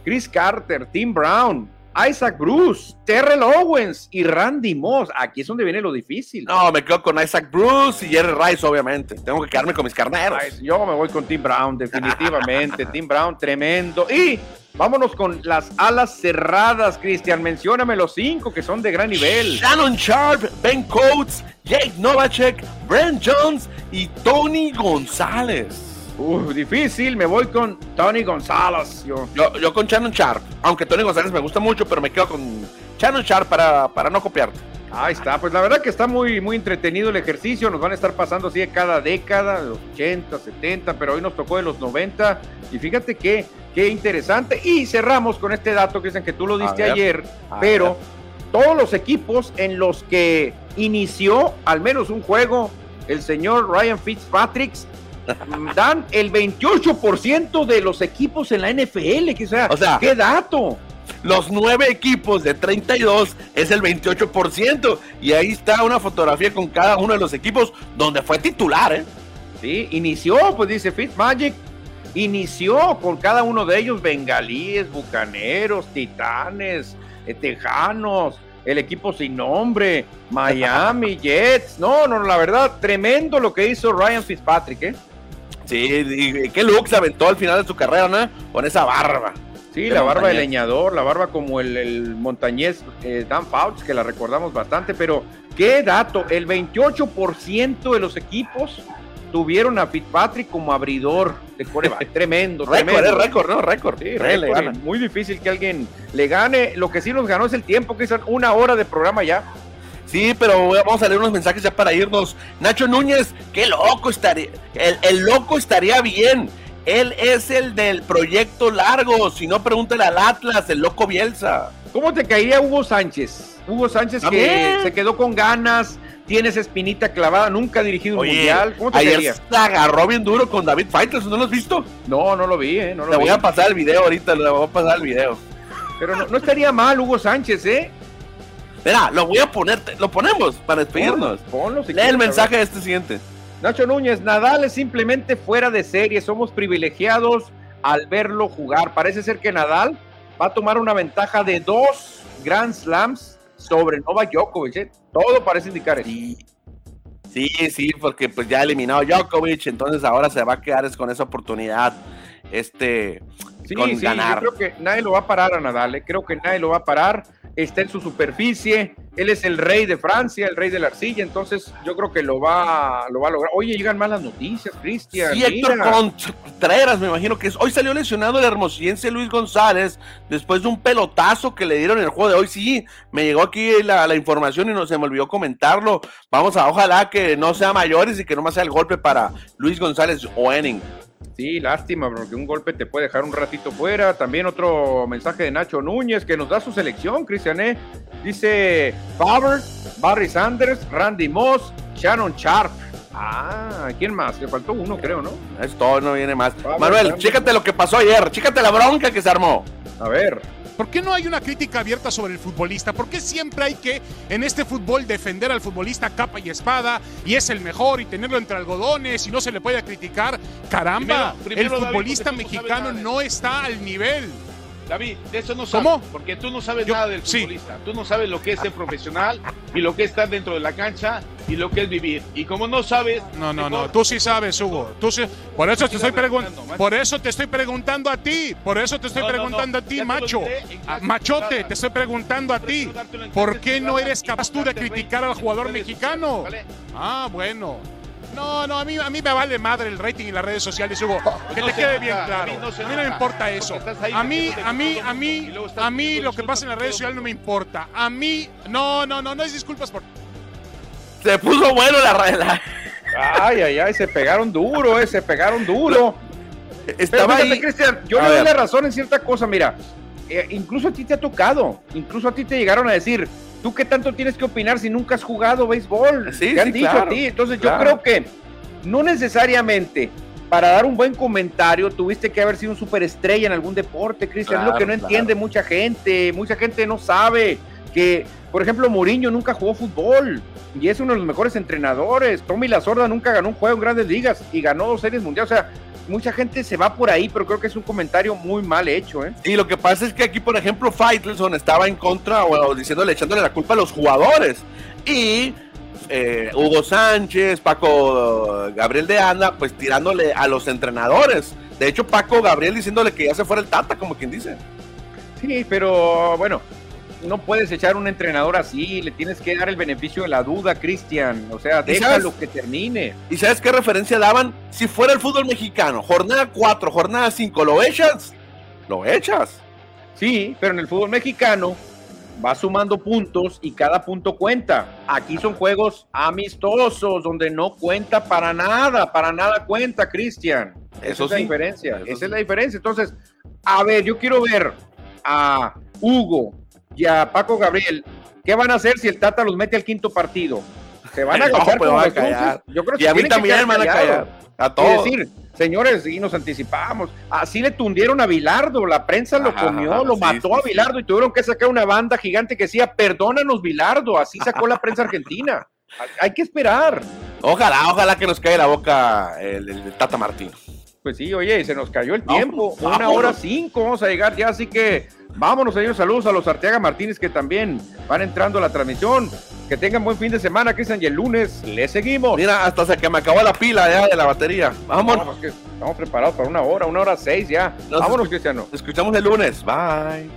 Chris Carter, Tim Brown, Isaac Bruce, Terrell Owens y Randy Moss. Aquí es donde viene lo difícil. No, me quedo con Isaac Bruce y Jerry Rice, obviamente. Tengo que quedarme con mis carneros. yo me voy con Tim Brown, definitivamente. Tim Brown, tremendo. Y vámonos con las alas cerradas, Cristian. Mencióname los cinco que son de gran nivel. Shannon Sharp, Ben Coates, Jake Novacek, Brent Jones y Tony González. Uh, difícil, me voy con Tony González. Yo. yo, con Shannon Sharp, aunque Tony González me gusta mucho, pero me quedo con Shannon Sharp para, para no copiarte. Ahí está, pues la verdad que está muy, muy entretenido el ejercicio, nos van a estar pasando así de cada década, de los 80, 70, pero hoy nos tocó de los 90, y fíjate que, qué interesante, y cerramos con este dato que dicen que tú lo diste ayer, pero todos los equipos en los que inició al menos un juego el señor Ryan Fitzpatrick dan el 28% de los equipos en la NFL. Que sea, o sea, qué dato. Los nueve equipos de 32 es el 28%. Y ahí está una fotografía con cada uno de los equipos donde fue titular. ¿eh? Sí, inició, pues dice Fitzmagic, inició con cada uno de ellos: bengalíes, bucaneros, titanes, eh, tejanos, el equipo sin nombre, Miami, Jets. No, no, la verdad, tremendo lo que hizo Ryan Fitzpatrick, ¿eh? Sí, qué look se aventó al final de su carrera, ¿no? Con esa barba. Sí, la barba de leñador, la barba como el, montañés eh, Dan Fouts, que la recordamos bastante, pero qué dato, el 28% de los equipos tuvieron a Fitzpatrick como abridor de coreback. tremendo, récord, es récord, ¿no? Récord. Sí, récord. Muy difícil que alguien le gane. Lo que sí nos ganó es el tiempo, que es una hora de programa ya. Sí, pero vamos a leer unos mensajes ya para irnos. Nacho Núñez, qué loco estaría. El, loco estaría bien. Él es el del proyecto largo. Si no, pregúntale al Atlas, el loco Bielsa. ¿Cómo te caería Hugo Sánchez? Hugo Sánchez que se quedó con ganas, tienes espinita clavada, nunca ha dirigido un mundial. ¿Cómo te ayer se agarró bien duro con David Fighters, ¿no lo has visto? No, no lo vi, ¿eh? No lo voy a pasar el video ahorita, le voy a pasar el video. Pero no, estaría mal Hugo Sánchez, ¿eh? Espera, lo voy a poner, lo ponemos para despedirnos. Ponlo, Lee el mensaje de este siguiente. Nacho Núñez, Nadal es simplemente fuera de serie, somos privilegiados al verlo jugar. Parece ser que Nadal va a tomar una ventaja de dos Grand Slams sobre Novak Djokovic. ¿eh? Todo parece indicar eso. Sí, sí, porque pues ya ha eliminado Djokovic, entonces ahora se va a quedar con esa oportunidad este sí, con sí, ganar. Yo creo que nadie lo va a parar a Nadal, ¿eh? creo que nadie lo va a parar está en su superficie, él es el rey de Francia, el rey de la arcilla, entonces yo creo que lo va, lo va a lograr. Oye, llegan malas noticias, Cristian. Sí, Héctor Contreras, me imagino que es. Hoy salió lesionado el hermosillense Luis González después de un pelotazo que le dieron en el juego de hoy. Sí, me llegó aquí la, información y no se me olvidó comentarlo. Vamos a, ojalá que no sea mayores y que no más sea el golpe para Luis González o Enning. Sí, lástima, porque un golpe te puede dejar un ratito fuera. También otro mensaje de Nacho Núñez que nos da su selección, Cristiané. Dice Faber, Barry Sanders, Randy Moss, Shannon Sharp. Ah, ¿quién más? Le faltó uno, creo, ¿no? Es todo, no viene más. Manuel, chécate lo que pasó ayer, chécate la bronca que se armó. A ver. ¿Por qué no hay una crítica abierta sobre el futbolista? ¿Por qué siempre hay que en este fútbol defender al futbolista capa y espada y es el mejor y tenerlo entre algodones y no se le puede criticar? Caramba, el futbolista mexicano no está al nivel. David, de eso no sabes. ¿Cómo? Porque tú no sabes nada del futbolista. Tú no sabes lo que es ser profesional y lo que es estar dentro de la cancha y lo que es vivir. Y como no sabes. No, no, no. Tú sí sabes, Hugo. Tú sí. Por eso te estoy preguntando. Por eso te estoy preguntando a ti. Por eso te estoy preguntando a ti, macho. Ah, machote, te estoy preguntando a ti. ¿Por qué no eres capaz tú de criticar al jugador mexicano? Ah, bueno. No, no, a mí, a mí me vale madre el rating y las redes sociales, Hugo. Que te quede bien claro. A mí no, me importa eso. A mí, a mí, a mí, a mí lo que pasa en las redes sociales no me importa. A mí, no, no, no, no es disculpas por. Se puso bueno la regla. Ay, ay, ay, se pegaron duro, eh, se pegaron duro. Estaba ahí. Cristian, yo le doy la razón en cierta cosa, mira. Eh, incluso a ti te ha tocado, incluso a ti te llegaron a decir, ¿Tú qué tanto tienes que opinar si nunca has jugado béisbol? Sí, han dicho a ti? Entonces yo creo que no necesariamente para dar un buen comentario tuviste que haber sido un superestrella en algún deporte, Cristian. es lo que no entiende mucha gente. Mucha gente no sabe que, por ejemplo, Mourinho nunca jugó fútbol y es uno de los mejores entrenadores. Tommy La Sorda nunca ganó un juego en grandes ligas y ganó dos series mundiales. O sea, mucha gente se va por ahí, pero creo que es un comentario muy mal hecho, ¿eh? Y lo que pasa es que aquí, por ejemplo, Faitelson estaba en contra o diciéndole, echándole la culpa a los jugadores. Y eh, Hugo Sánchez, Paco Gabriel de Anda, pues tirándole a los entrenadores. De hecho, Paco Gabriel diciéndole que ya se fuera el Tata, como quien dice. Sí, pero bueno, no puedes echar un entrenador así, le tienes que dar el beneficio de la duda, Cristian. O sea, déjalo que termine. ¿Y sabes qué referencia daban? Si fuera el fútbol mexicano, jornada 4, jornada 5, ¿lo echas? Lo echas. Sí, pero en el fútbol mexicano va sumando puntos y cada punto cuenta. Aquí son juegos amistosos donde no cuenta para nada, para nada cuenta, Cristian. Esa es la diferencia. Esa es la diferencia. Entonces, a ver, yo quiero ver a Hugo, y a Paco Gabriel, ¿qué van a hacer si el Tata los mete al quinto partido? Se van a callar pues como callar. Yo creo que y a mí también van a callar. A todos. Es decir, señores, y nos anticipamos. Así le tundieron a Bilardo, la prensa lo comió, lo mató a Bilardo y tuvieron que sacar una banda gigante que decía, perdónanos Bilardo, así sacó la prensa argentina. Hay que esperar. Ojalá, ojalá que nos caiga la boca el, Tata Martino. Pues sí, oye, se nos cayó el tiempo, una hora cinco, vamos a llegar ya, así que Vámonos, señores. Saludos a los Arteaga Martínez que también van entrando a la transmisión. Que tengan buen fin de semana, Cristian. Y el lunes le seguimos. Mira, hasta que me acabó la pila ya de la batería. Vámonos. estamos preparados para una hora, una hora seis ya. Vámonos, Cristiano. Escuchamos el lunes. Bye.